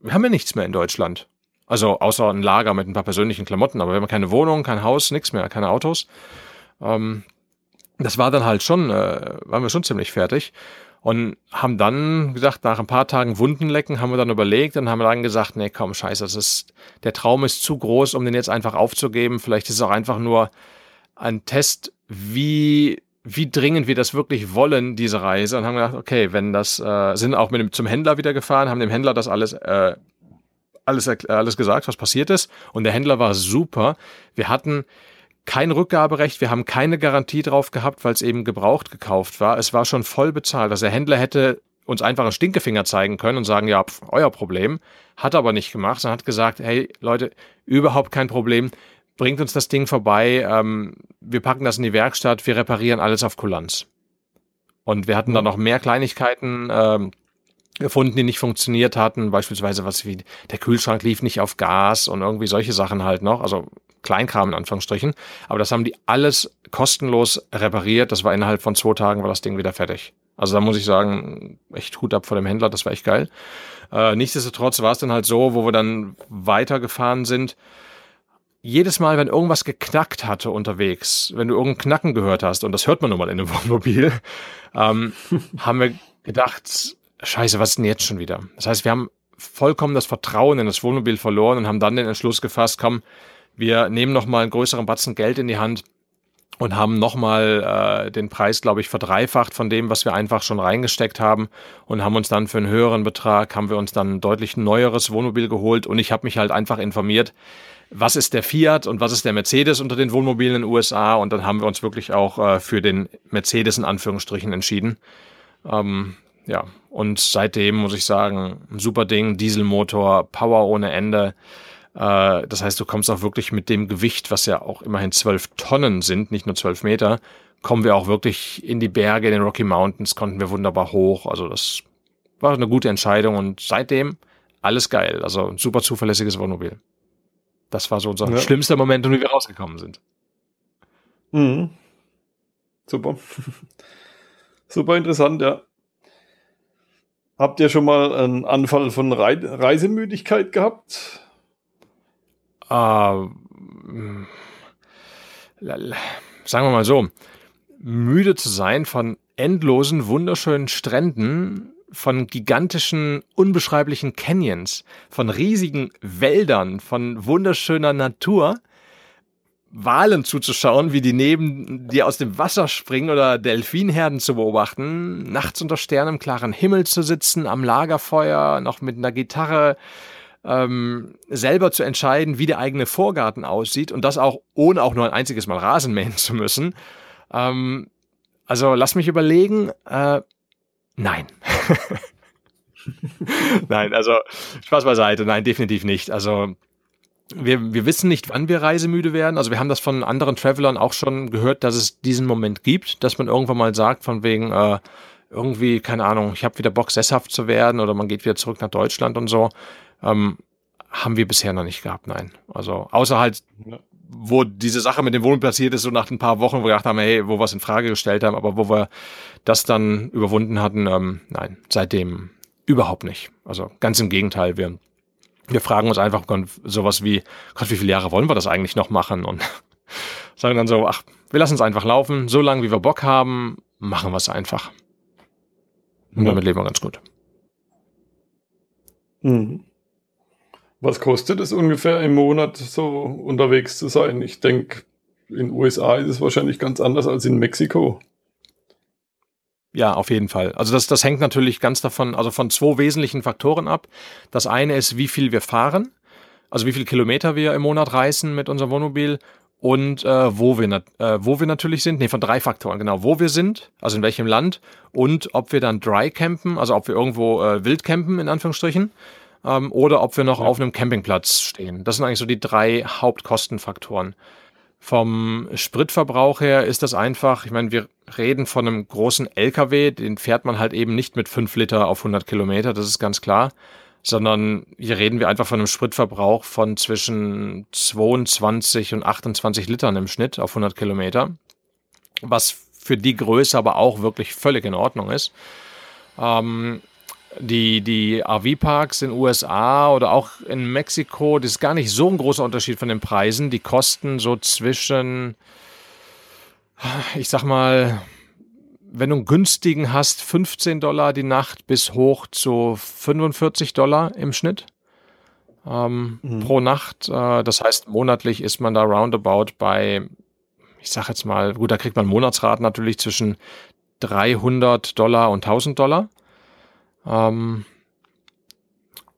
wir haben ja nichts mehr in Deutschland. Also außer ein Lager mit ein paar persönlichen Klamotten, aber wir haben keine Wohnung, kein Haus, nichts mehr, keine Autos. Ähm, das war dann halt schon, äh, waren wir schon ziemlich fertig und haben dann gesagt, nach ein paar Tagen Wundenlecken haben wir dann überlegt und haben dann gesagt, nee, komm, scheiße, das ist, der Traum ist zu groß, um den jetzt einfach aufzugeben. Vielleicht ist es auch einfach nur ein Test, wie, wie dringend wir das wirklich wollen, diese Reise. Und haben gedacht, okay, wenn das, äh, sind auch mit dem, zum Händler wieder gefahren, haben dem Händler das alles, äh, alles, alles gesagt, was passiert ist. Und der Händler war super. Wir hatten kein Rückgaberecht, wir haben keine Garantie drauf gehabt, weil es eben gebraucht gekauft war. Es war schon voll bezahlt. Also der Händler hätte uns einfach einen Stinkefinger zeigen können und sagen, ja, pf, euer Problem. Hat aber nicht gemacht, sondern hat gesagt, hey Leute, überhaupt kein Problem. Bringt uns das Ding vorbei, ähm, wir packen das in die Werkstatt, wir reparieren alles auf Kulanz. Und wir hatten dann noch mehr Kleinigkeiten ähm, gefunden, die nicht funktioniert hatten. Beispielsweise was wie der Kühlschrank lief nicht auf Gas und irgendwie solche Sachen halt noch. Also Kleinkram in Anführungsstrichen. Aber das haben die alles kostenlos repariert. Das war innerhalb von zwei Tagen war das Ding wieder fertig. Also da muss ich sagen, echt Hut ab vor dem Händler, das war echt geil. Äh, nichtsdestotrotz war es dann halt so, wo wir dann weitergefahren sind. Jedes Mal, wenn irgendwas geknackt hatte unterwegs, wenn du irgendein Knacken gehört hast, und das hört man nun mal in einem [laughs] Wohnmobil, ähm, haben wir gedacht, scheiße, was ist denn jetzt schon wieder? Das heißt, wir haben vollkommen das Vertrauen in das Wohnmobil verloren und haben dann den Entschluss gefasst, komm, wir nehmen nochmal einen größeren Batzen Geld in die Hand und haben nochmal äh, den Preis, glaube ich, verdreifacht von dem, was wir einfach schon reingesteckt haben und haben uns dann für einen höheren Betrag, haben wir uns dann ein deutlich neueres Wohnmobil geholt und ich habe mich halt einfach informiert, was ist der Fiat und was ist der Mercedes unter den Wohnmobilen in den USA und dann haben wir uns wirklich auch äh, für den Mercedes in Anführungsstrichen entschieden. Ähm, ja, und seitdem muss ich sagen, ein super Ding, Dieselmotor, Power ohne Ende. Äh, das heißt, du kommst auch wirklich mit dem Gewicht, was ja auch immerhin zwölf Tonnen sind, nicht nur zwölf Meter, kommen wir auch wirklich in die Berge, in den Rocky Mountains, konnten wir wunderbar hoch. Also das war eine gute Entscheidung und seitdem alles geil. Also ein super zuverlässiges Wohnmobil. Das war so unser ja. schlimmster Moment, wie wir rausgekommen sind. Mhm. Super. [laughs] super interessant, ja. Habt ihr schon mal einen Anfall von Re Reisemüdigkeit gehabt? Uh, sagen wir mal so, müde zu sein von endlosen, wunderschönen Stränden, von gigantischen, unbeschreiblichen Canyons, von riesigen Wäldern, von wunderschöner Natur, Walen zuzuschauen, wie die neben dir aus dem Wasser springen oder Delfinherden zu beobachten, nachts unter Sternen im klaren Himmel zu sitzen, am Lagerfeuer, noch mit einer Gitarre, ähm, selber zu entscheiden, wie der eigene Vorgarten aussieht und das auch ohne auch nur ein einziges Mal Rasen mähen zu müssen. Ähm, also lass mich überlegen. Äh, nein. [laughs] nein, also Spaß beiseite. Nein, definitiv nicht. Also wir, wir wissen nicht, wann wir reisemüde werden. Also wir haben das von anderen Travelern auch schon gehört, dass es diesen Moment gibt, dass man irgendwann mal sagt, von wegen äh, irgendwie, keine Ahnung, ich habe wieder Bock, sesshaft zu werden oder man geht wieder zurück nach Deutschland und so. Ähm, haben wir bisher noch nicht gehabt, nein. Also außer halt, wo diese Sache mit dem Wohnen passiert ist, so nach ein paar Wochen, wo wir gedacht haben, hey, wo wir es in Frage gestellt haben, aber wo wir das dann überwunden hatten, ähm, nein, seitdem überhaupt nicht. Also ganz im Gegenteil, wir wir fragen uns einfach sowas wie, Gott, wie viele Jahre wollen wir das eigentlich noch machen? Und [laughs] sagen dann so, ach, wir lassen es einfach laufen, so lange wie wir Bock haben, machen wir es einfach. Und damit leben wir ganz gut. Mhm. Was kostet es ungefähr im Monat so unterwegs zu sein? Ich denke, in den USA ist es wahrscheinlich ganz anders als in Mexiko. Ja, auf jeden Fall. Also das, das hängt natürlich ganz davon, also von zwei wesentlichen Faktoren ab. Das eine ist, wie viel wir fahren, also wie viele Kilometer wir im Monat reisen mit unserem Wohnmobil und äh, wo, wir äh, wo wir natürlich sind. Nee, von drei Faktoren, genau. Wo wir sind, also in welchem Land und ob wir dann dry campen, also ob wir irgendwo äh, wild campen, in Anführungsstrichen, ähm, oder ob wir noch ja. auf einem Campingplatz stehen. Das sind eigentlich so die drei Hauptkostenfaktoren. Vom Spritverbrauch her ist das einfach, ich meine, wir reden von einem großen LKW, den fährt man halt eben nicht mit 5 Liter auf 100 Kilometer, das ist ganz klar, sondern hier reden wir einfach von einem Spritverbrauch von zwischen 22 und 28 Litern im Schnitt auf 100 Kilometer, was für die Größe aber auch wirklich völlig in Ordnung ist. Ähm, die, die RV-Parks in USA oder auch in Mexiko, das ist gar nicht so ein großer Unterschied von den Preisen. Die kosten so zwischen, ich sag mal, wenn du einen günstigen hast, 15 Dollar die Nacht bis hoch zu 45 Dollar im Schnitt ähm, mhm. pro Nacht. Äh, das heißt, monatlich ist man da roundabout bei, ich sag jetzt mal, gut, da kriegt man Monatsraten natürlich zwischen 300 Dollar und 1000 Dollar. Ähm,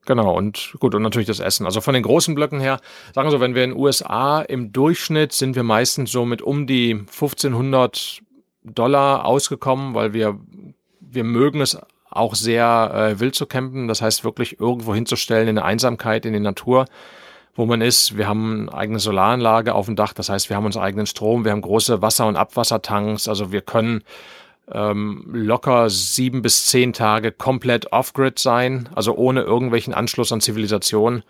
Genau, und gut, und natürlich das Essen. Also von den großen Blöcken her, sagen wir so, wenn wir in den USA im Durchschnitt sind wir meistens so mit um die 1500 Dollar ausgekommen, weil wir, wir mögen es auch sehr äh, wild zu campen. Das heißt, wirklich irgendwo hinzustellen in der Einsamkeit, in die Natur, wo man ist. Wir haben eine eigene Solaranlage auf dem Dach. Das heißt, wir haben unseren eigenen Strom. Wir haben große Wasser- und Abwassertanks. Also wir können ähm, locker sieben bis zehn Tage komplett off-grid sein, also ohne irgendwelchen Anschluss an Zivilisation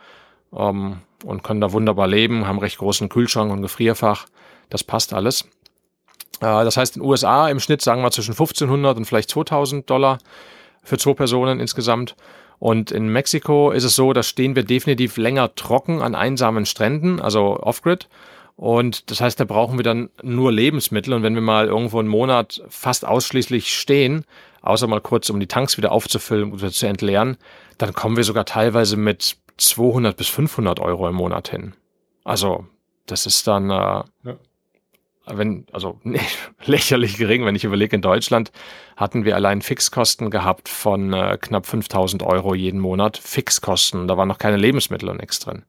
ähm, und können da wunderbar leben, haben recht großen Kühlschrank und Gefrierfach. Das passt alles. Äh, das heißt, in den USA im Schnitt sagen wir zwischen 1500 und vielleicht 2000 Dollar für zwei Personen insgesamt. Und in Mexiko ist es so, da stehen wir definitiv länger trocken an einsamen Stränden, also off-grid. Und das heißt, da brauchen wir dann nur Lebensmittel. Und wenn wir mal irgendwo einen Monat fast ausschließlich stehen, außer mal kurz, um die Tanks wieder aufzufüllen oder zu entleeren, dann kommen wir sogar teilweise mit 200 bis 500 Euro im Monat hin. Also, das ist dann, äh, ja. wenn, also [laughs] nee, lächerlich gering, wenn ich überlege, in Deutschland hatten wir allein Fixkosten gehabt von äh, knapp 5000 Euro jeden Monat. Fixkosten, da waren noch keine Lebensmittel und nichts drin.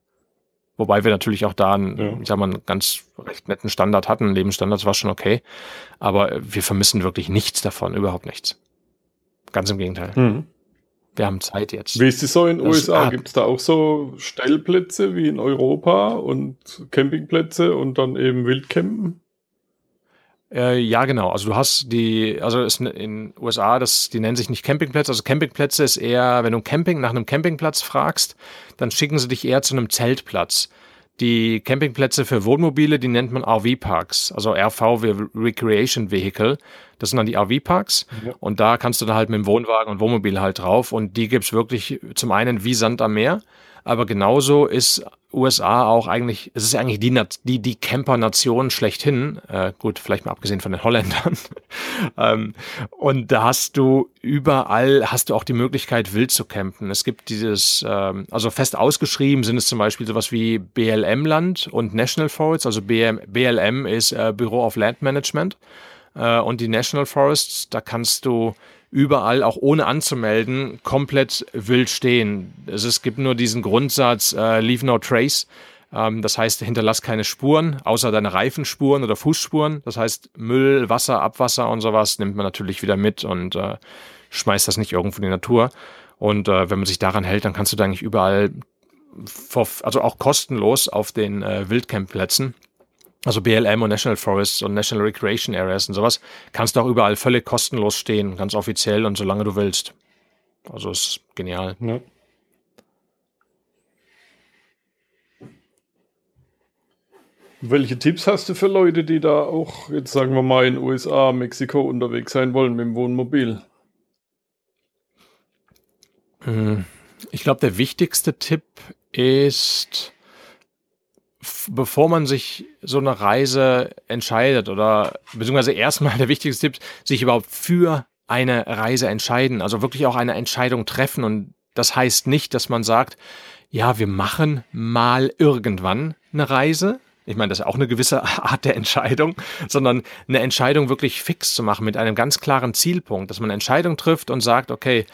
Wobei wir natürlich auch da einen, ja. ich sag mal, einen ganz recht netten Standard hatten. Lebensstandard war schon okay. Aber wir vermissen wirklich nichts davon, überhaupt nichts. Ganz im Gegenteil. Mhm. Wir haben Zeit jetzt. Wie ist es so in den USA? Gibt es da auch so Stellplätze wie in Europa und Campingplätze und dann eben Wildcampen? Äh, ja, genau. Also du hast die, also ist in USA, das, die nennen sich nicht Campingplätze. Also Campingplätze ist eher, wenn du Camping nach einem Campingplatz fragst, dann schicken sie dich eher zu einem Zeltplatz. Die Campingplätze für Wohnmobile, die nennt man RV-Parks, also RV Recreation Vehicle. Das sind dann die RV-Parks. Ja. Und da kannst du da halt mit dem Wohnwagen und Wohnmobil halt drauf. Und die gibt's wirklich zum einen wie Sand am Meer aber genauso ist USA auch eigentlich, es ist eigentlich die, die, die Camper-Nation schlechthin. Äh, gut, vielleicht mal abgesehen von den Holländern. [laughs] ähm, und da hast du überall, hast du auch die Möglichkeit, wild zu campen. Es gibt dieses, ähm, also fest ausgeschrieben sind es zum Beispiel sowas wie BLM-Land und National Forests. Also BM, BLM ist äh, Bureau of Land Management. Äh, und die National Forests, da kannst du überall, auch ohne anzumelden, komplett wild stehen. Es, es gibt nur diesen Grundsatz, äh, leave no trace. Ähm, das heißt, hinterlass keine Spuren, außer deine Reifenspuren oder Fußspuren. Das heißt, Müll, Wasser, Abwasser und sowas nimmt man natürlich wieder mit und äh, schmeißt das nicht irgendwo in die Natur. Und äh, wenn man sich daran hält, dann kannst du da eigentlich überall, also auch kostenlos auf den äh, Wildcampplätzen also BLM und National Forests und National Recreation Areas und sowas, kannst du auch überall völlig kostenlos stehen, ganz offiziell und solange du willst. Also ist genial. Ja. Welche Tipps hast du für Leute, die da auch, jetzt sagen wir mal, in USA, Mexiko unterwegs sein wollen mit dem Wohnmobil? Hm, ich glaube, der wichtigste Tipp ist, bevor man sich so eine Reise entscheidet oder beziehungsweise erstmal der wichtigste Tipp, sich überhaupt für eine Reise entscheiden, also wirklich auch eine Entscheidung treffen und das heißt nicht, dass man sagt, ja, wir machen mal irgendwann eine Reise. Ich meine, das ist auch eine gewisse [laughs] Art der Entscheidung, sondern eine Entscheidung wirklich fix zu machen mit einem ganz klaren Zielpunkt, dass man eine Entscheidung trifft und sagt, okay,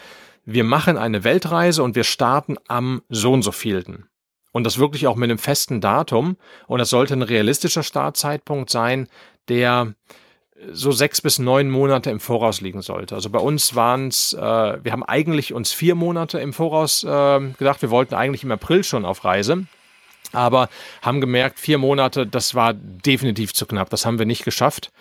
wir machen eine Weltreise und wir starten am so und so vielten. Und das wirklich auch mit einem festen Datum. Und das sollte ein realistischer Startzeitpunkt sein, der so sechs bis neun Monate im Voraus liegen sollte. Also bei uns waren es, äh, wir haben eigentlich uns vier Monate im Voraus äh, gedacht, wir wollten eigentlich im April schon auf Reise. Aber haben gemerkt, vier Monate, das war definitiv zu knapp. Das haben wir nicht geschafft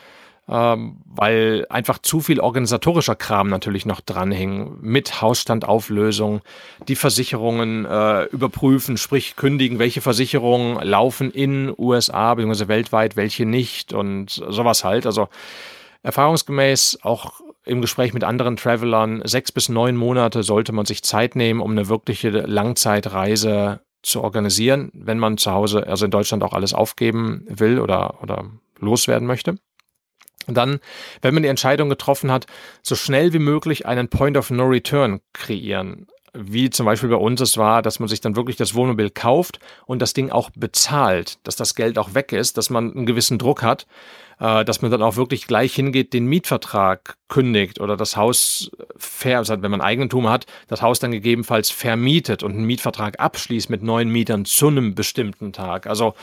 ähm, weil einfach zu viel organisatorischer Kram natürlich noch dranhing. Mit Hausstandauflösung, die Versicherungen äh, überprüfen, sprich kündigen, welche Versicherungen laufen in USA bzw. weltweit, welche nicht und sowas halt. Also erfahrungsgemäß auch im Gespräch mit anderen Travelern, sechs bis neun Monate sollte man sich Zeit nehmen, um eine wirkliche Langzeitreise zu organisieren, wenn man zu Hause, also in Deutschland auch alles aufgeben will oder, oder loswerden möchte. Dann, wenn man die Entscheidung getroffen hat, so schnell wie möglich einen Point of No Return kreieren. Wie zum Beispiel bei uns es war, dass man sich dann wirklich das Wohnmobil kauft und das Ding auch bezahlt, dass das Geld auch weg ist, dass man einen gewissen Druck hat, äh, dass man dann auch wirklich gleich hingeht, den Mietvertrag kündigt oder das Haus also wenn man Eigentum hat, das Haus dann gegebenenfalls vermietet und einen Mietvertrag abschließt mit neuen Mietern zu einem bestimmten Tag. Also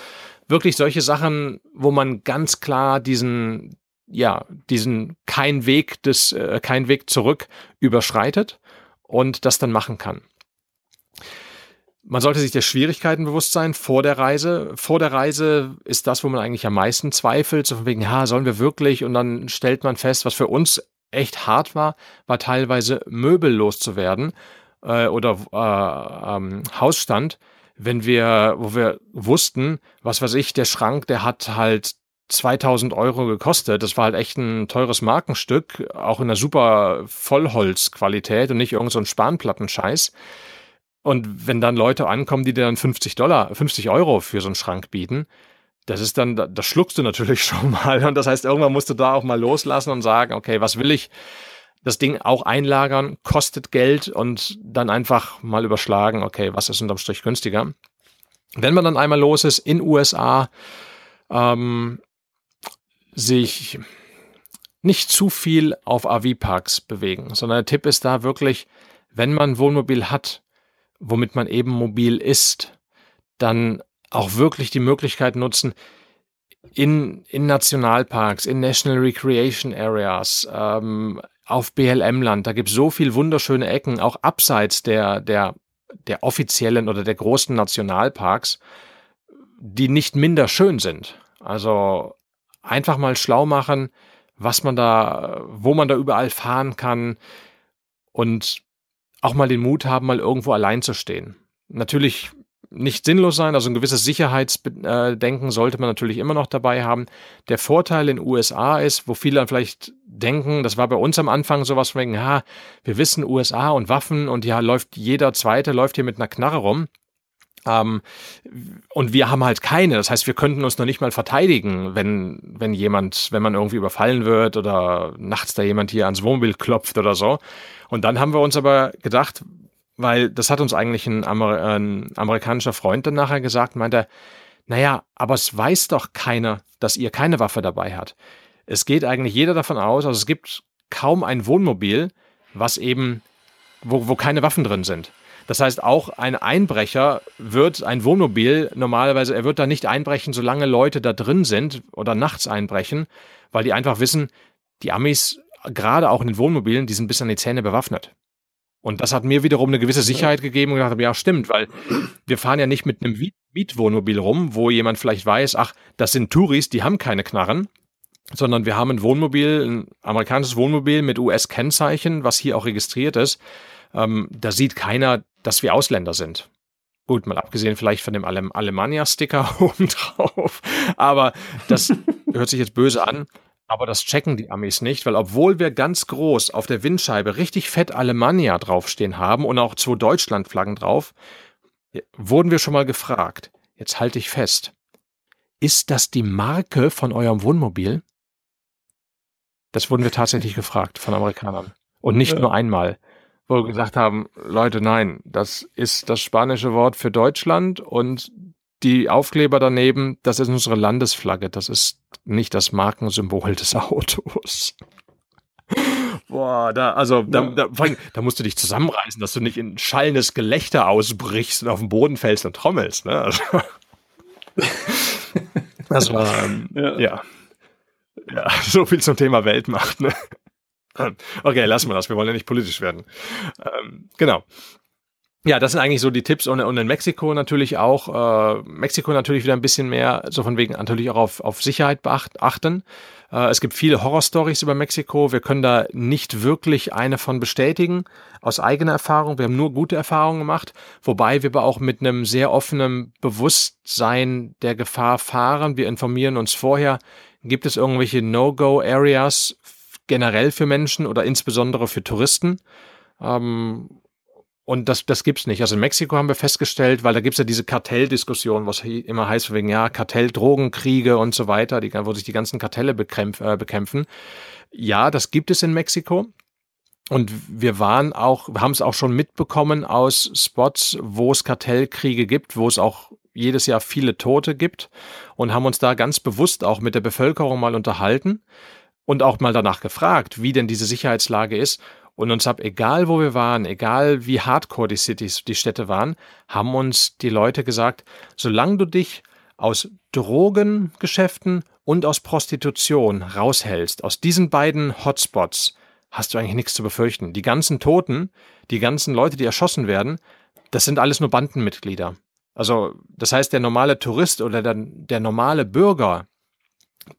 wirklich solche Sachen, wo man ganz klar diesen, ja, diesen kein Weg des, äh, kein Weg zurück überschreitet und das dann machen kann. Man sollte sich der Schwierigkeiten bewusst sein vor der Reise. Vor der Reise ist das, wo man eigentlich am meisten zweifelt, so von wegen, ja, sollen wir wirklich? Und dann stellt man fest, was für uns echt hart war, war teilweise Möbel loszuwerden äh, oder äh, ähm, Hausstand, wenn wir, wo wir wussten, was weiß ich, der Schrank, der hat halt 2000 Euro gekostet. Das war halt echt ein teures Markenstück, auch in einer super Vollholzqualität und nicht irgend so Spanplattenscheiß. Und wenn dann Leute ankommen, die dir dann 50 Dollar, 50 Euro für so einen Schrank bieten, das ist dann, das schluckst du natürlich [laughs] schon mal. Und das heißt, irgendwann musst du da auch mal loslassen und sagen, okay, was will ich? Das Ding auch einlagern, kostet Geld und dann einfach mal überschlagen, okay, was ist unterm Strich günstiger? Wenn man dann einmal los ist in USA, ähm, sich nicht zu viel auf AV-Parks bewegen, sondern der Tipp ist da wirklich, wenn man Wohnmobil hat, womit man eben mobil ist, dann auch wirklich die Möglichkeit nutzen, in, in Nationalparks, in National Recreation Areas, ähm, auf BLM-Land, da gibt es so viel wunderschöne Ecken, auch abseits der, der, der offiziellen oder der großen Nationalparks, die nicht minder schön sind. Also einfach mal schlau machen, was man da, wo man da überall fahren kann und auch mal den Mut haben, mal irgendwo allein zu stehen. Natürlich nicht sinnlos sein, also ein gewisses Sicherheitsdenken sollte man natürlich immer noch dabei haben. Der Vorteil in USA ist, wo viele dann vielleicht denken, das war bei uns am Anfang sowas wegen, ja, wir wissen USA und Waffen und ja, läuft jeder Zweite, läuft hier mit einer Knarre rum. Ähm, und wir haben halt keine. Das heißt, wir könnten uns noch nicht mal verteidigen, wenn, wenn jemand, wenn man irgendwie überfallen wird oder nachts da jemand hier ans Wohnmobil klopft oder so. Und dann haben wir uns aber gedacht, weil das hat uns eigentlich ein, Amer ein amerikanischer Freund dann nachher gesagt, meinte, naja, aber es weiß doch keiner, dass ihr keine Waffe dabei hat. Es geht eigentlich jeder davon aus, also es gibt kaum ein Wohnmobil, was eben, wo, wo keine Waffen drin sind. Das heißt, auch ein Einbrecher wird ein Wohnmobil normalerweise, er wird da nicht einbrechen, solange Leute da drin sind oder nachts einbrechen, weil die einfach wissen, die Amis, gerade auch in den Wohnmobilen, die sind bis an die Zähne bewaffnet. Und das hat mir wiederum eine gewisse Sicherheit gegeben und gedacht, ja, stimmt, weil wir fahren ja nicht mit einem Mietwohnmobil rum, wo jemand vielleicht weiß, ach, das sind Touris, die haben keine Knarren, sondern wir haben ein Wohnmobil, ein amerikanisches Wohnmobil mit US-Kennzeichen, was hier auch registriert ist. Ähm, da sieht keiner, dass wir Ausländer sind. Gut, mal abgesehen vielleicht von dem Alem Alemannia-Sticker [laughs] oben drauf. Aber das [laughs] hört sich jetzt böse an. Aber das checken die Amis nicht, weil obwohl wir ganz groß auf der Windscheibe richtig fett Alemannia draufstehen haben und auch zwei Deutschlandflaggen drauf, wurden wir schon mal gefragt. Jetzt halte ich fest. Ist das die Marke von eurem Wohnmobil? Das wurden wir tatsächlich gefragt von Amerikanern. Und nicht ja. nur einmal wo wir gesagt haben, Leute, nein, das ist das spanische Wort für Deutschland und die Aufkleber daneben, das ist unsere Landesflagge, das ist nicht das Markensymbol des Autos. Boah, da, also, da, da, da, musst du dich zusammenreißen, dass du nicht in schallendes Gelächter ausbrichst und auf den Boden fällst und trommelst, ne? Also, [laughs] das war, ähm, ja. ja. ja. so viel zum Thema Weltmacht, ne? [laughs] Okay, lassen wir das. Wir wollen ja nicht politisch werden. Ähm, genau. Ja, das sind eigentlich so die Tipps und, und in Mexiko natürlich auch. Äh, Mexiko natürlich wieder ein bisschen mehr, so von wegen natürlich auch auf, auf Sicherheit beacht, achten. Äh, es gibt viele Horrorstories über Mexiko. Wir können da nicht wirklich eine von bestätigen aus eigener Erfahrung. Wir haben nur gute Erfahrungen gemacht, wobei wir aber auch mit einem sehr offenen Bewusstsein der Gefahr fahren. Wir informieren uns vorher. Gibt es irgendwelche No-Go-Areas generell für Menschen oder insbesondere für Touristen. Ähm, und das, das es nicht. Also in Mexiko haben wir festgestellt, weil da gibt es ja diese Kartelldiskussion, was immer heißt wegen, ja, Kartell, Drogenkriege und so weiter, die, wo sich die ganzen Kartelle bekämpf, äh, bekämpfen. Ja, das gibt es in Mexiko. Und wir waren auch, haben es auch schon mitbekommen aus Spots, wo es Kartellkriege gibt, wo es auch jedes Jahr viele Tote gibt und haben uns da ganz bewusst auch mit der Bevölkerung mal unterhalten und auch mal danach gefragt, wie denn diese Sicherheitslage ist. Und uns ab, egal wo wir waren, egal wie hardcore die Cities, die Städte waren, haben uns die Leute gesagt, solange du dich aus Drogengeschäften und aus Prostitution raushältst, aus diesen beiden Hotspots, hast du eigentlich nichts zu befürchten. Die ganzen Toten, die ganzen Leute, die erschossen werden, das sind alles nur Bandenmitglieder. Also, das heißt, der normale Tourist oder der, der normale Bürger,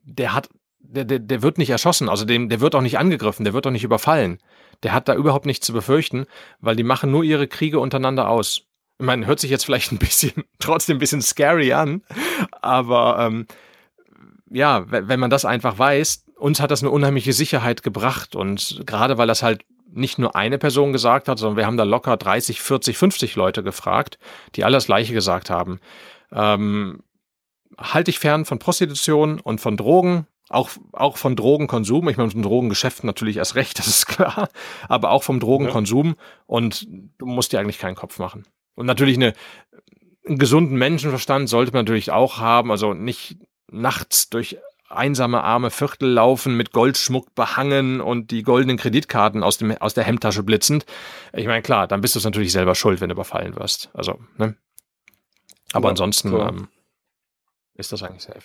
der hat der, der, der wird nicht erschossen, also dem, der wird auch nicht angegriffen, der wird auch nicht überfallen. Der hat da überhaupt nichts zu befürchten, weil die machen nur ihre Kriege untereinander aus. Ich meine, hört sich jetzt vielleicht ein bisschen, [laughs] trotzdem ein bisschen scary an, aber ähm, ja, wenn man das einfach weiß, uns hat das eine unheimliche Sicherheit gebracht und gerade weil das halt nicht nur eine Person gesagt hat, sondern wir haben da locker 30, 40, 50 Leute gefragt, die alle das Gleiche gesagt haben. Ähm, halte dich fern von Prostitution und von Drogen, auch, auch von Drogenkonsum, ich meine, von Drogengeschäften natürlich erst recht, [laughs] das ist klar, aber auch vom Drogenkonsum ja. und du musst dir eigentlich keinen Kopf machen. Und natürlich eine, einen gesunden Menschenverstand sollte man natürlich auch haben, also nicht nachts durch einsame arme Viertel laufen, mit Goldschmuck behangen und die goldenen Kreditkarten aus, dem, aus der Hemdtasche blitzend. Ich meine, klar, dann bist du es natürlich selber schuld, wenn du überfallen wirst. Also, ne? Aber ja, ansonsten ähm, ist das eigentlich safe.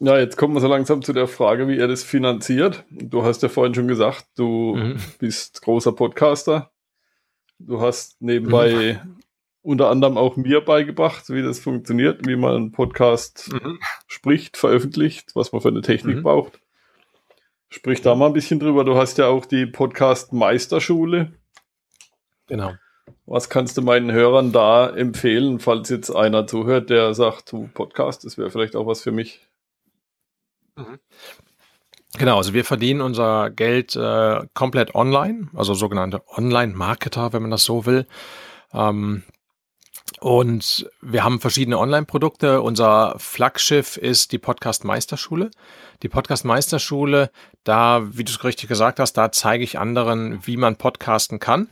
Ja, jetzt kommen wir so langsam zu der Frage, wie er das finanziert. Du hast ja vorhin schon gesagt, du mhm. bist großer Podcaster. Du hast nebenbei mhm. unter anderem auch mir beigebracht, wie das funktioniert, wie man einen Podcast mhm. spricht, veröffentlicht, was man für eine Technik mhm. braucht. Sprich da mal ein bisschen drüber. Du hast ja auch die Podcast Meisterschule. Genau. Was kannst du meinen Hörern da empfehlen, falls jetzt einer zuhört, der sagt, du Podcast, das wäre vielleicht auch was für mich? Mhm. Genau, also wir verdienen unser Geld äh, komplett online, also sogenannte Online-Marketer, wenn man das so will. Ähm, und wir haben verschiedene Online-Produkte. Unser Flaggschiff ist die Podcast Meisterschule. Die Podcast Meisterschule, da, wie du es richtig gesagt hast, da zeige ich anderen, wie man podcasten kann.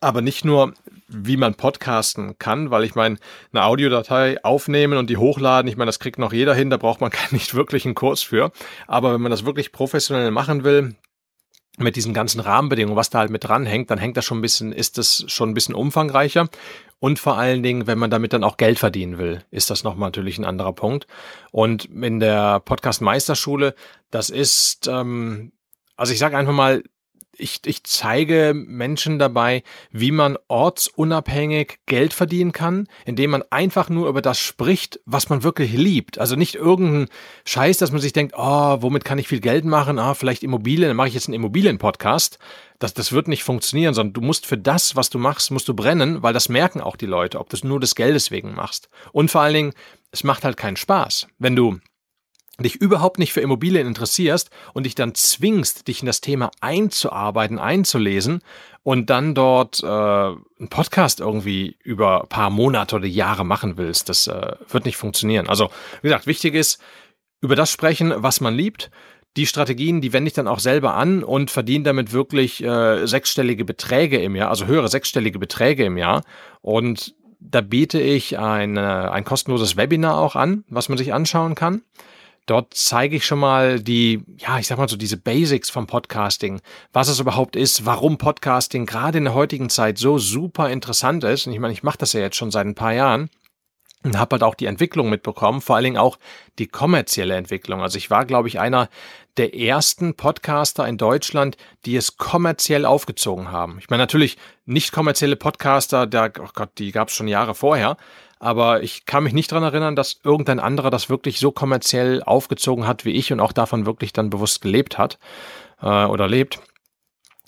Aber nicht nur, wie man podcasten kann, weil ich meine, eine Audiodatei aufnehmen und die hochladen, ich meine, das kriegt noch jeder hin, da braucht man [laughs] nicht wirklich einen Kurs für. Aber wenn man das wirklich professionell machen will, mit diesen ganzen Rahmenbedingungen, was da halt mit dranhängt, dann hängt das schon ein bisschen, ist das schon ein bisschen umfangreicher. Und vor allen Dingen, wenn man damit dann auch Geld verdienen will, ist das nochmal natürlich ein anderer Punkt. Und in der Podcast Meisterschule, das ist, ähm, also ich sage einfach mal, ich, ich zeige Menschen dabei, wie man ortsunabhängig Geld verdienen kann, indem man einfach nur über das spricht, was man wirklich liebt. Also nicht irgendein Scheiß, dass man sich denkt, oh, womit kann ich viel Geld machen? Ah, vielleicht Immobilien, dann mache ich jetzt einen Immobilienpodcast. Das, das wird nicht funktionieren, sondern du musst für das, was du machst, musst du brennen, weil das merken auch die Leute, ob du es nur des Geldes wegen machst. Und vor allen Dingen, es macht halt keinen Spaß. Wenn du dich überhaupt nicht für Immobilien interessierst und dich dann zwingst, dich in das Thema einzuarbeiten, einzulesen und dann dort äh, einen Podcast irgendwie über ein paar Monate oder Jahre machen willst, das äh, wird nicht funktionieren. Also, wie gesagt, wichtig ist, über das sprechen, was man liebt. Die Strategien, die wende ich dann auch selber an und verdiene damit wirklich äh, sechsstellige Beträge im Jahr, also höhere sechsstellige Beträge im Jahr. Und da biete ich ein, ein kostenloses Webinar auch an, was man sich anschauen kann. Dort zeige ich schon mal die, ja, ich sag mal so diese Basics vom Podcasting, was es überhaupt ist, warum Podcasting gerade in der heutigen Zeit so super interessant ist. Und ich meine, ich mache das ja jetzt schon seit ein paar Jahren und habe halt auch die Entwicklung mitbekommen, vor allen Dingen auch die kommerzielle Entwicklung. Also ich war, glaube ich, einer der ersten Podcaster in Deutschland, die es kommerziell aufgezogen haben. Ich meine natürlich nicht kommerzielle Podcaster, der, oh Gott, die gab es schon Jahre vorher, aber ich kann mich nicht dran erinnern, dass irgendein anderer das wirklich so kommerziell aufgezogen hat wie ich und auch davon wirklich dann bewusst gelebt hat äh, oder lebt.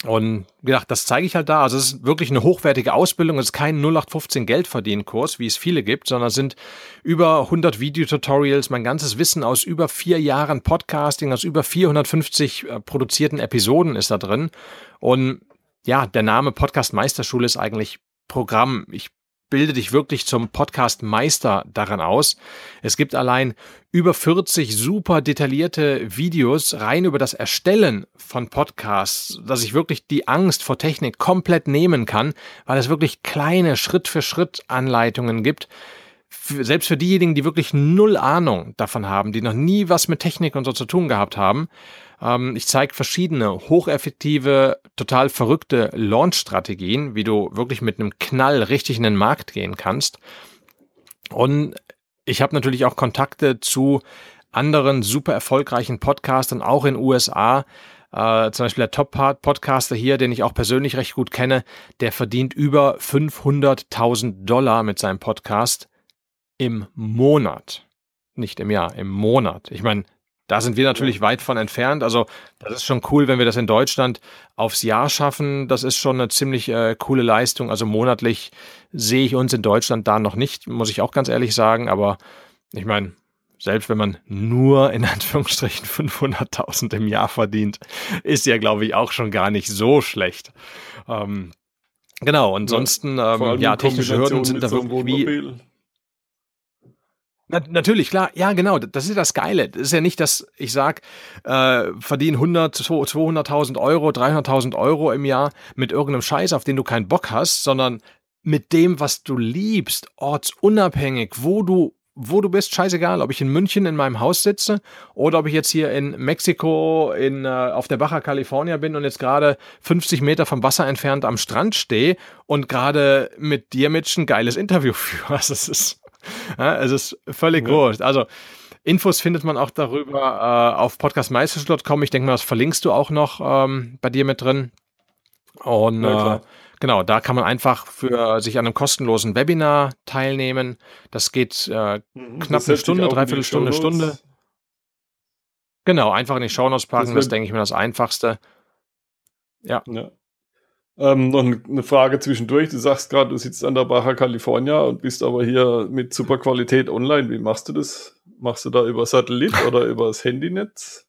Und gesagt, das zeige ich halt da. Also es ist wirklich eine hochwertige Ausbildung. Es ist kein 0815 Geldverdienen-Kurs, wie es viele gibt, sondern es sind über 100 Videotutorials, mein ganzes Wissen aus über vier Jahren Podcasting, aus über 450 äh, produzierten Episoden ist da drin. Und ja, der Name Podcast Meisterschule ist eigentlich Programm. Ich bilde dich wirklich zum Podcast-Meister daran aus. Es gibt allein über 40 super detaillierte Videos rein über das Erstellen von Podcasts, dass ich wirklich die Angst vor Technik komplett nehmen kann, weil es wirklich kleine Schritt-für-Schritt-Anleitungen gibt, selbst für diejenigen, die wirklich null Ahnung davon haben, die noch nie was mit Technik und so zu tun gehabt haben. Ähm, ich zeige verschiedene hocheffektive, total verrückte Launch-Strategien, wie du wirklich mit einem Knall richtig in den Markt gehen kannst. Und ich habe natürlich auch Kontakte zu anderen super erfolgreichen Podcastern, auch in USA. Uh, zum Beispiel der Top-Podcaster hier, den ich auch persönlich recht gut kenne, der verdient über 500.000 Dollar mit seinem Podcast im Monat. Nicht im Jahr, im Monat. Ich meine, da sind wir natürlich weit von entfernt. Also das ist schon cool, wenn wir das in Deutschland aufs Jahr schaffen. Das ist schon eine ziemlich äh, coole Leistung. Also monatlich sehe ich uns in Deutschland da noch nicht, muss ich auch ganz ehrlich sagen. Aber ich meine, selbst wenn man nur in [laughs] Anführungsstrichen 500.000 im Jahr verdient, ist ja, glaube ich, auch schon gar nicht so schlecht. Ähm, genau, ansonsten, ja, ähm, ja technische Hürden sind da so wirklich na, natürlich, klar. Ja, genau. Das ist das Geile. Das ist ja nicht, dass ich sage, äh, verdiene 100, 200.000 Euro, 300.000 Euro im Jahr mit irgendeinem Scheiß, auf den du keinen Bock hast, sondern mit dem, was du liebst, ortsunabhängig, wo du wo du bist, scheißegal, ob ich in München in meinem Haus sitze oder ob ich jetzt hier in Mexiko in, äh, auf der Baja California bin und jetzt gerade 50 Meter vom Wasser entfernt am Strand stehe und gerade mit dir, Mitch, ein geiles Interview [laughs] führe. Es ist, [laughs] ja, es ist völlig ja. wurscht. Also Infos findet man auch darüber äh, auf podcastmeisterschule.com. Ich denke mal, das verlinkst du auch noch ähm, bei dir mit drin. Und ja, äh, Genau, da kann man einfach für sich an einem kostenlosen Webinar teilnehmen. Das geht äh, mhm, knapp das eine Stunde, dreiviertel Stunde, Stunde. Genau, einfach in die Shownotes packen, das, das denke ich mir das Einfachste. Ja. ja. Ähm, noch eine Frage zwischendurch. Du sagst gerade, du sitzt an der Baja California und bist aber hier mit super Qualität online. Wie machst du das? Machst du da über Satellit [laughs] oder über das Handynetz?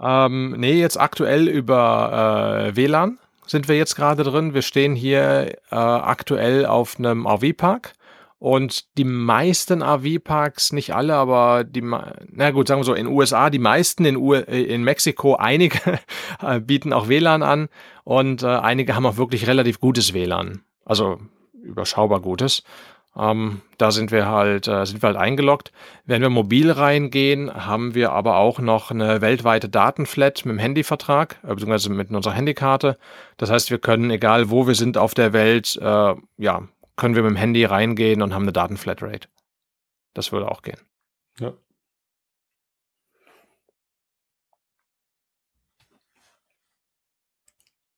Ähm, nee, jetzt aktuell über äh, WLAN sind wir jetzt gerade drin. Wir stehen hier äh, aktuell auf einem RV-Park und die meisten RV-Parks, nicht alle, aber die, na gut, sagen wir so, in USA, die meisten, in, U äh, in Mexiko, [laughs] einige äh, bieten auch WLAN an und äh, einige haben auch wirklich relativ gutes WLAN. Also überschaubar gutes. Ähm, da sind wir halt, äh, sind wir halt eingeloggt. Wenn wir mobil reingehen, haben wir aber auch noch eine weltweite Datenflat mit dem Handyvertrag, äh, beziehungsweise mit unserer Handykarte. Das heißt, wir können, egal wo wir sind auf der Welt, äh, ja, können wir mit dem Handy reingehen und haben eine Datenflatrate. Das würde auch gehen. Ja.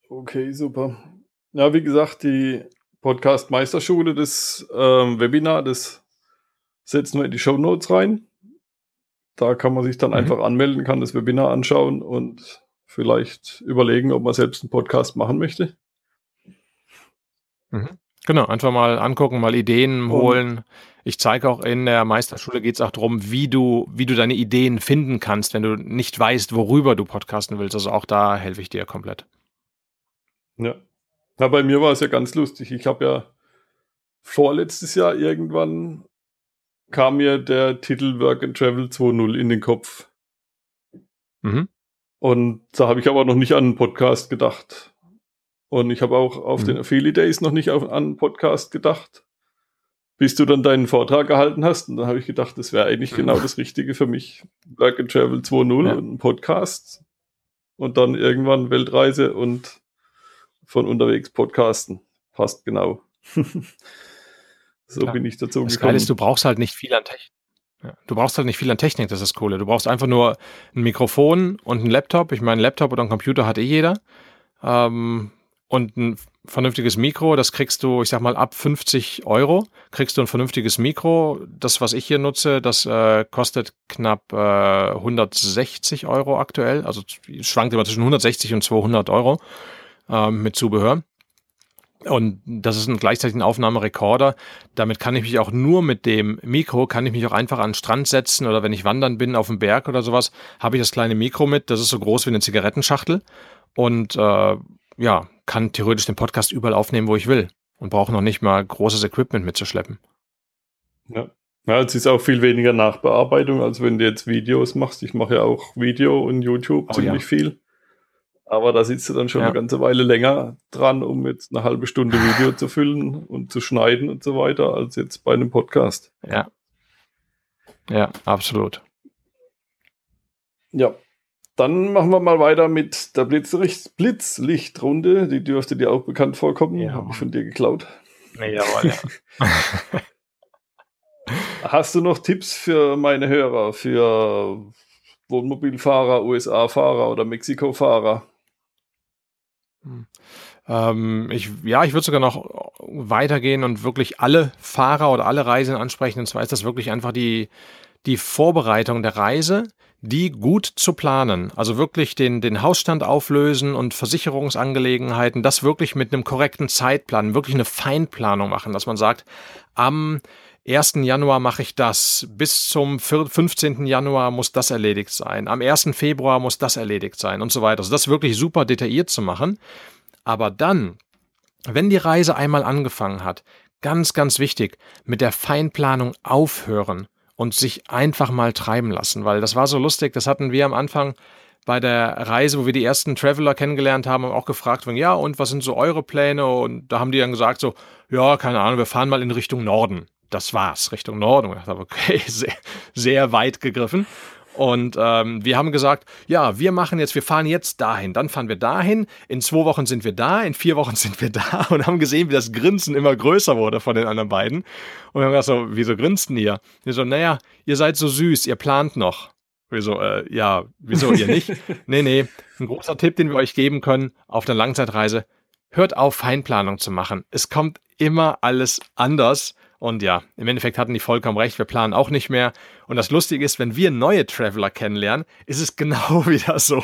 Okay, super. Ja, wie gesagt, die Podcast Meisterschule, das ähm, Webinar, das setzen wir in die Show Notes rein. Da kann man sich dann mhm. einfach anmelden, kann das Webinar anschauen und vielleicht überlegen, ob man selbst einen Podcast machen möchte. Mhm. Genau, einfach mal angucken, mal Ideen holen. Ich zeige auch in der Meisterschule geht es auch darum, wie du, wie du deine Ideen finden kannst, wenn du nicht weißt, worüber du podcasten willst. Also auch da helfe ich dir komplett. Ja. Na, bei mir war es ja ganz lustig. Ich habe ja vorletztes Jahr irgendwann kam mir der Titel Work and Travel 2.0 in den Kopf. Mhm. Und da habe ich aber noch nicht an einen Podcast gedacht. Und ich habe auch auf mhm. den Affiliate Days noch nicht auf, an einen Podcast gedacht, bis du dann deinen Vortrag gehalten hast. Und dann habe ich gedacht, das wäre eigentlich [laughs] genau das Richtige für mich. Work and Travel 2.0 ja. und ein Podcast. Und dann irgendwann Weltreise und von unterwegs podcasten. Passt genau. [laughs] so Klar. bin ich dazu gekommen. Das ist, du brauchst halt nicht viel an Technik. Du brauchst halt nicht viel an Technik, das ist cool. Du brauchst einfach nur ein Mikrofon und einen Laptop. Ich meine, einen Laptop oder einen Computer hat eh jeder. Ähm, und ein vernünftiges Mikro, das kriegst du, ich sag mal, ab 50 Euro kriegst du ein vernünftiges Mikro. Das, was ich hier nutze, das äh, kostet knapp äh, 160 Euro aktuell. Also schwankt immer zwischen 160 und 200 Euro äh, mit Zubehör. Und das ist ein gleichzeitig ein Aufnahmerekorder. Damit kann ich mich auch nur mit dem Mikro, kann ich mich auch einfach an den Strand setzen oder wenn ich wandern bin auf dem Berg oder sowas, habe ich das kleine Mikro mit. Das ist so groß wie eine Zigarettenschachtel. Und äh, ja, kann theoretisch den Podcast überall aufnehmen, wo ich will und brauche noch nicht mal großes Equipment mitzuschleppen. Ja. Ja, es ist auch viel weniger Nachbearbeitung, als wenn du jetzt Videos machst. Ich mache ja auch Video und YouTube oh, ziemlich ja. viel. Aber da sitzt du dann schon ja. eine ganze Weile länger dran, um jetzt eine halbe Stunde Video [laughs] zu füllen und zu schneiden und so weiter, als jetzt bei einem Podcast. Ja. Ja, absolut. Ja, dann machen wir mal weiter mit der Blitzlicht Blitzlichtrunde. Die dürfte dir auch bekannt vorkommen. Ja. Habe ich von dir geklaut. Jawohl, ja. [laughs] Hast du noch Tipps für meine Hörer, für Wohnmobilfahrer, USA-Fahrer oder Mexiko-Fahrer? Hm. Ähm, ich, ja, ich würde sogar noch weitergehen und wirklich alle Fahrer oder alle Reisenden ansprechen. Und zwar ist das wirklich einfach die, die Vorbereitung der Reise die gut zu planen. Also wirklich den, den Hausstand auflösen und Versicherungsangelegenheiten, das wirklich mit einem korrekten Zeitplan, wirklich eine Feinplanung machen, dass man sagt, am 1. Januar mache ich das, bis zum 15. Januar muss das erledigt sein, am 1. Februar muss das erledigt sein und so weiter. Also das wirklich super detailliert zu machen. Aber dann, wenn die Reise einmal angefangen hat, ganz, ganz wichtig, mit der Feinplanung aufhören und sich einfach mal treiben lassen, weil das war so lustig, das hatten wir am Anfang bei der Reise, wo wir die ersten Traveler kennengelernt haben, auch gefragt, ja, und was sind so eure Pläne? Und da haben die dann gesagt so, ja, keine Ahnung, wir fahren mal in Richtung Norden. Das war's, Richtung Norden. Ich dachte, okay, [laughs] sehr, sehr weit gegriffen. Und ähm, wir haben gesagt, ja, wir machen jetzt, wir fahren jetzt dahin, dann fahren wir dahin, in zwei Wochen sind wir da, in vier Wochen [laughs] sind wir da und haben gesehen, wie das Grinsen immer größer wurde von den anderen beiden. Und wir haben gesagt, so, wieso grinsten ihr? Wir so, naja, ihr seid so süß, ihr plant noch. Wir so, äh, ja, wieso ihr nicht? [laughs] nee, nee, ein großer Tipp, den wir euch geben können auf der Langzeitreise, hört auf, Feinplanung zu machen. Es kommt immer alles anders. Und ja, im Endeffekt hatten die vollkommen recht, wir planen auch nicht mehr. Und das Lustige ist, wenn wir neue Traveler kennenlernen, ist es [laughs] genau wieder so.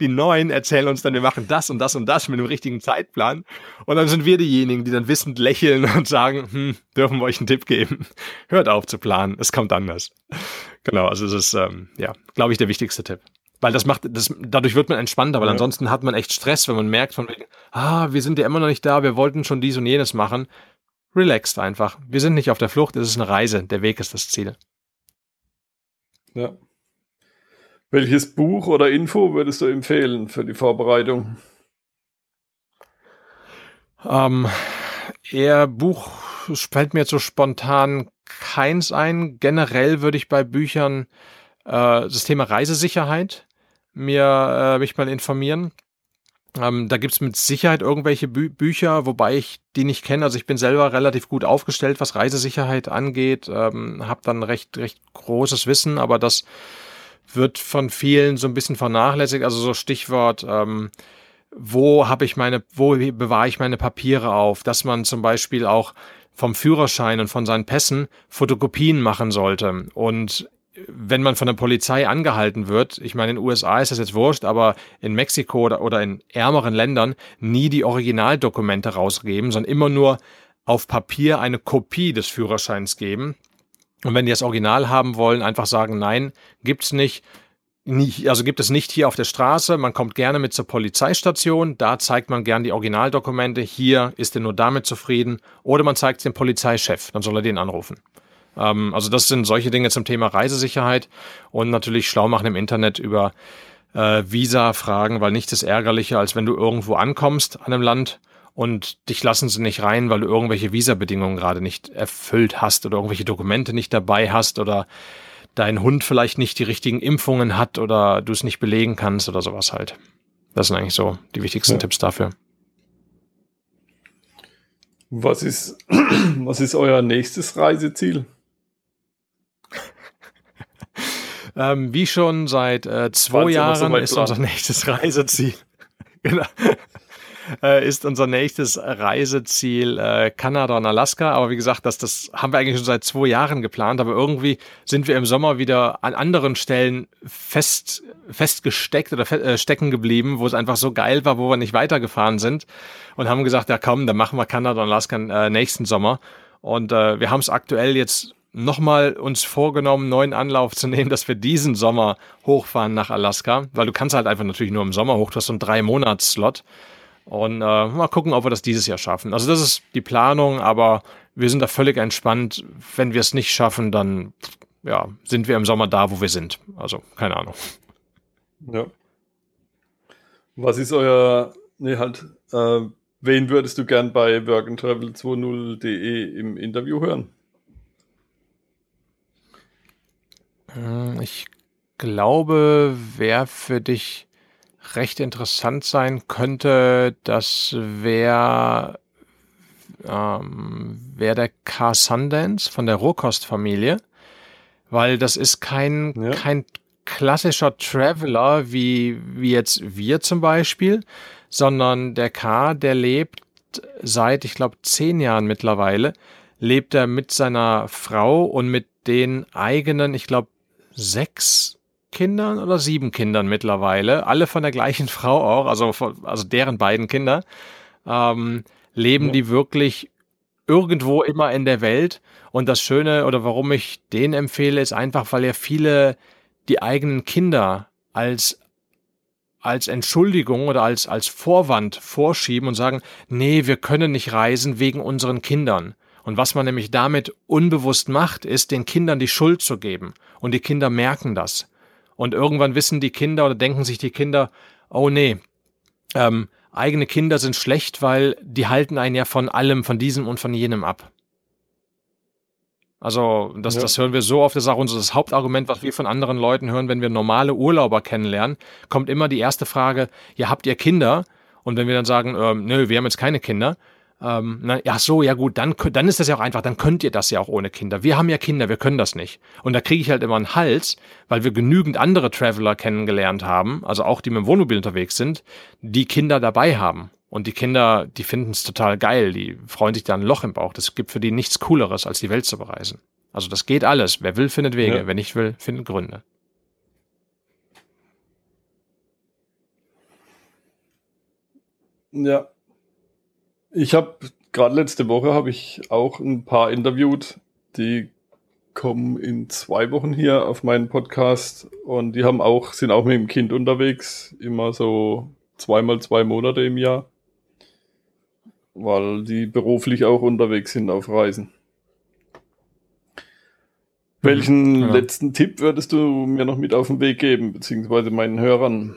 Die Neuen erzählen uns dann, wir machen das und das und das mit dem richtigen Zeitplan. Und dann sind wir diejenigen, die dann wissend lächeln [laughs] und sagen, hm, dürfen wir euch einen Tipp geben. [laughs] Hört auf zu planen, es kommt anders. Genau, also es ist, ähm, ja, glaube ich, der wichtigste Tipp. Weil das macht, das, dadurch wird man entspannter, weil ja. ansonsten hat man echt Stress, wenn man merkt von wegen, ah, wir sind ja immer noch nicht da, wir wollten schon dies und jenes machen relaxed einfach. Wir sind nicht auf der Flucht, es ist eine Reise. Der Weg ist das Ziel. Ja. Welches Buch oder Info würdest du empfehlen für die Vorbereitung? Ähm, eher Buch fällt mir jetzt so spontan keins ein. Generell würde ich bei Büchern äh, das Thema Reisesicherheit mir äh, mich mal informieren. Ähm, da gibt's mit Sicherheit irgendwelche Bü Bücher, wobei ich die nicht kenne. Also ich bin selber relativ gut aufgestellt, was Reisesicherheit angeht, ähm, habe dann recht, recht großes Wissen, aber das wird von vielen so ein bisschen vernachlässigt. Also so Stichwort, ähm, wo habe ich meine, wo bewahre ich meine Papiere auf, dass man zum Beispiel auch vom Führerschein und von seinen Pässen Fotokopien machen sollte. Und wenn man von der Polizei angehalten wird, ich meine, in den USA ist das jetzt wurscht, aber in Mexiko oder, oder in ärmeren Ländern nie die Originaldokumente rausgeben, sondern immer nur auf Papier eine Kopie des Führerscheins geben. Und wenn die das Original haben wollen, einfach sagen, nein, gibt's nicht. nicht. Also gibt es nicht hier auf der Straße. Man kommt gerne mit zur Polizeistation. Da zeigt man gern die Originaldokumente. Hier ist er nur damit zufrieden. Oder man zeigt es dem Polizeichef. Dann soll er den anrufen. Ähm, also das sind solche Dinge zum Thema Reisesicherheit und natürlich schlau machen im Internet über äh, Visa-Fragen, weil nichts ist ärgerlicher, als wenn du irgendwo ankommst an einem Land und dich lassen sie nicht rein, weil du irgendwelche Visabedingungen gerade nicht erfüllt hast oder irgendwelche Dokumente nicht dabei hast oder dein Hund vielleicht nicht die richtigen Impfungen hat oder du es nicht belegen kannst oder sowas halt. Das sind eigentlich so die wichtigsten ja. Tipps dafür. Was ist, [clears throat] was ist euer nächstes Reiseziel? Ähm, wie schon seit äh, zwei Jahren so ist unser nächstes [laughs] Reiseziel. genau. Äh, ist unser nächstes Reiseziel äh, Kanada und Alaska. Aber wie gesagt, das, das haben wir eigentlich schon seit zwei Jahren geplant. Aber irgendwie sind wir im Sommer wieder an anderen Stellen fest, festgesteckt oder fe äh, stecken geblieben, wo es einfach so geil war, wo wir nicht weitergefahren sind. Und haben gesagt, ja komm, dann machen wir Kanada und Alaska äh, nächsten Sommer. Und äh, wir haben es aktuell jetzt nochmal uns vorgenommen, neuen Anlauf zu nehmen, dass wir diesen Sommer hochfahren nach Alaska, weil du kannst halt einfach natürlich nur im Sommer hoch, du hast so einen drei Monats Slot und äh, mal gucken, ob wir das dieses Jahr schaffen. Also das ist die Planung, aber wir sind da völlig entspannt. Wenn wir es nicht schaffen, dann ja, sind wir im Sommer da, wo wir sind. Also keine Ahnung. Ja. Was ist euer, nee, halt, äh, wen würdest du gern bei workandtravel20.de im Interview hören? Hm, ich glaube, wer für dich recht interessant sein könnte, das wäre ähm, wär der Car Sundance von der Rohkostfamilie, weil das ist kein, ja. kein klassischer Traveler wie, wie jetzt wir zum Beispiel, sondern der K, der lebt seit, ich glaube, zehn Jahren mittlerweile, lebt er mit seiner Frau und mit den eigenen, ich glaube, sechs Kindern oder sieben Kindern mittlerweile, alle von der gleichen [laughs] Frau auch, also, von, also deren beiden Kinder, ähm, leben ja. die wirklich irgendwo immer in der Welt. Und das Schöne oder warum ich den empfehle, ist einfach, weil ja viele die eigenen Kinder als als Entschuldigung oder als, als Vorwand vorschieben und sagen, nee, wir können nicht reisen wegen unseren Kindern. Und was man nämlich damit unbewusst macht, ist, den Kindern die Schuld zu geben. Und die Kinder merken das. Und irgendwann wissen die Kinder oder denken sich die Kinder, oh nee, ähm, eigene Kinder sind schlecht, weil die halten einen ja von allem, von diesem und von jenem ab. Also das, ja. das hören wir so oft, das ist auch unser das Hauptargument, was wir von anderen Leuten hören, wenn wir normale Urlauber kennenlernen, kommt immer die erste Frage, ja, habt ihr Kinder? Und wenn wir dann sagen, ähm, nö, wir haben jetzt keine Kinder, ähm, na, ja, so, ja gut, dann, dann ist das ja auch einfach, dann könnt ihr das ja auch ohne Kinder. Wir haben ja Kinder, wir können das nicht. Und da kriege ich halt immer einen Hals, weil wir genügend andere Traveler kennengelernt haben, also auch die mit dem Wohnmobil unterwegs sind, die Kinder dabei haben. Und die Kinder, die finden es total geil, die freuen sich da ein Loch im Bauch. Das gibt für die nichts Cooleres, als die Welt zu bereisen. Also das geht alles. Wer will, findet Wege. Ja. Wer nicht will, findet Gründe. Ja. Ich habe gerade letzte Woche habe ich auch ein paar interviewt, die kommen in zwei Wochen hier auf meinen Podcast und die haben auch, sind auch mit dem Kind unterwegs, immer so zweimal zwei Monate im Jahr, weil die beruflich auch unterwegs sind auf Reisen. Welchen ja. letzten Tipp würdest du mir noch mit auf den Weg geben, beziehungsweise meinen Hörern?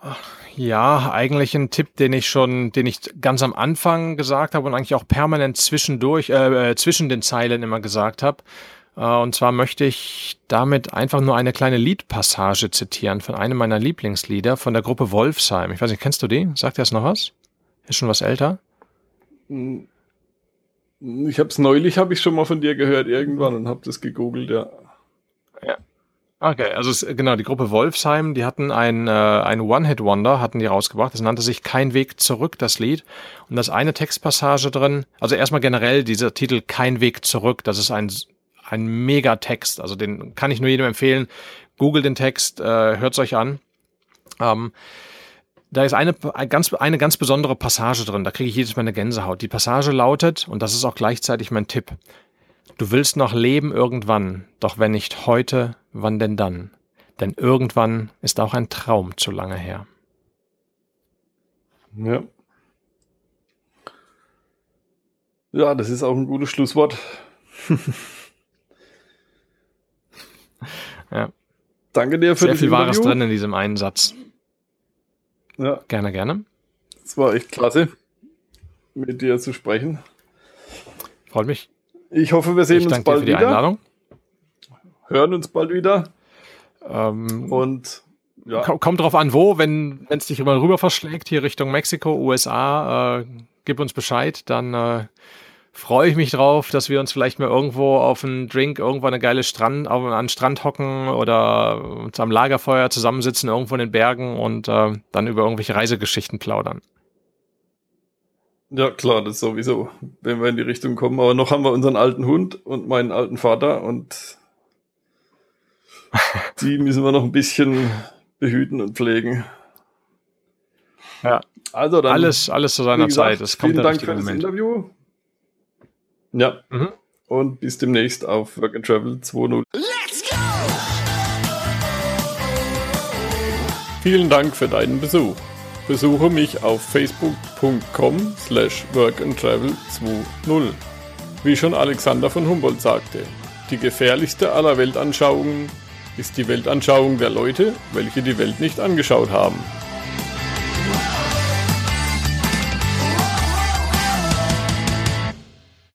Ach ja, eigentlich ein Tipp, den ich schon, den ich ganz am Anfang gesagt habe und eigentlich auch permanent zwischendurch, äh, äh, zwischen den Zeilen immer gesagt habe. Äh, und zwar möchte ich damit einfach nur eine kleine Liedpassage zitieren von einem meiner Lieblingslieder von der Gruppe Wolfsheim. Ich weiß nicht, kennst du die? Sagt dir das noch was? Ist schon was älter? Hm. Ich habe es neulich, habe ich schon mal von dir gehört irgendwann und habe das gegoogelt, ja. Ja, Okay, also es, genau, die Gruppe Wolfsheim, die hatten ein, äh, ein One-Hit-Wonder, hatten die rausgebracht. Das nannte sich Kein Weg zurück, das Lied. Und das eine Textpassage drin, also erstmal generell dieser Titel Kein Weg zurück, das ist ein, ein Megatext. Also den kann ich nur jedem empfehlen. Google den Text, äh, hört's euch an. Ähm, da ist eine, eine, ganz, eine ganz besondere Passage drin, da kriege ich jedes Mal eine Gänsehaut. Die Passage lautet, und das ist auch gleichzeitig mein Tipp, Du willst noch leben irgendwann, doch wenn nicht heute, wann denn dann? Denn irgendwann ist auch ein Traum zu lange her. Ja. Ja, das ist auch ein gutes Schlusswort. [laughs] ja. Danke dir für Sehr viel Wahres drin in diesem einen Satz. Ja. Gerne, gerne. Es war echt klasse, mit dir zu sprechen. Freut mich. Ich hoffe, wir sehen ich uns bald dir für die wieder. Einladung. Hören uns bald wieder. Ähm, und ja. Kommt drauf an, wo, wenn es dich immer rüber verschlägt, hier Richtung Mexiko, USA, äh, gib uns Bescheid, dann äh, freue ich mich drauf, dass wir uns vielleicht mal irgendwo auf einen Drink, irgendwo eine geile Strand, auf, an Strand hocken oder uns am Lagerfeuer zusammensitzen, irgendwo in den Bergen und äh, dann über irgendwelche Reisegeschichten plaudern. Ja, klar, das sowieso, wenn wir in die Richtung kommen. Aber noch haben wir unseren alten Hund und meinen alten Vater und [laughs] die müssen wir noch ein bisschen behüten und pflegen. Ja. Also dann. Alles, alles zu seiner gesagt, Zeit. Es kommt vielen Dank für das Interview. Ja. Mhm. Und bis demnächst auf Work and Travel 2.0. Let's go! Vielen Dank für deinen Besuch. Besuche mich auf facebook.com slash workandtravel20. Wie schon Alexander von Humboldt sagte, die gefährlichste aller Weltanschauungen ist die Weltanschauung der Leute, welche die Welt nicht angeschaut haben.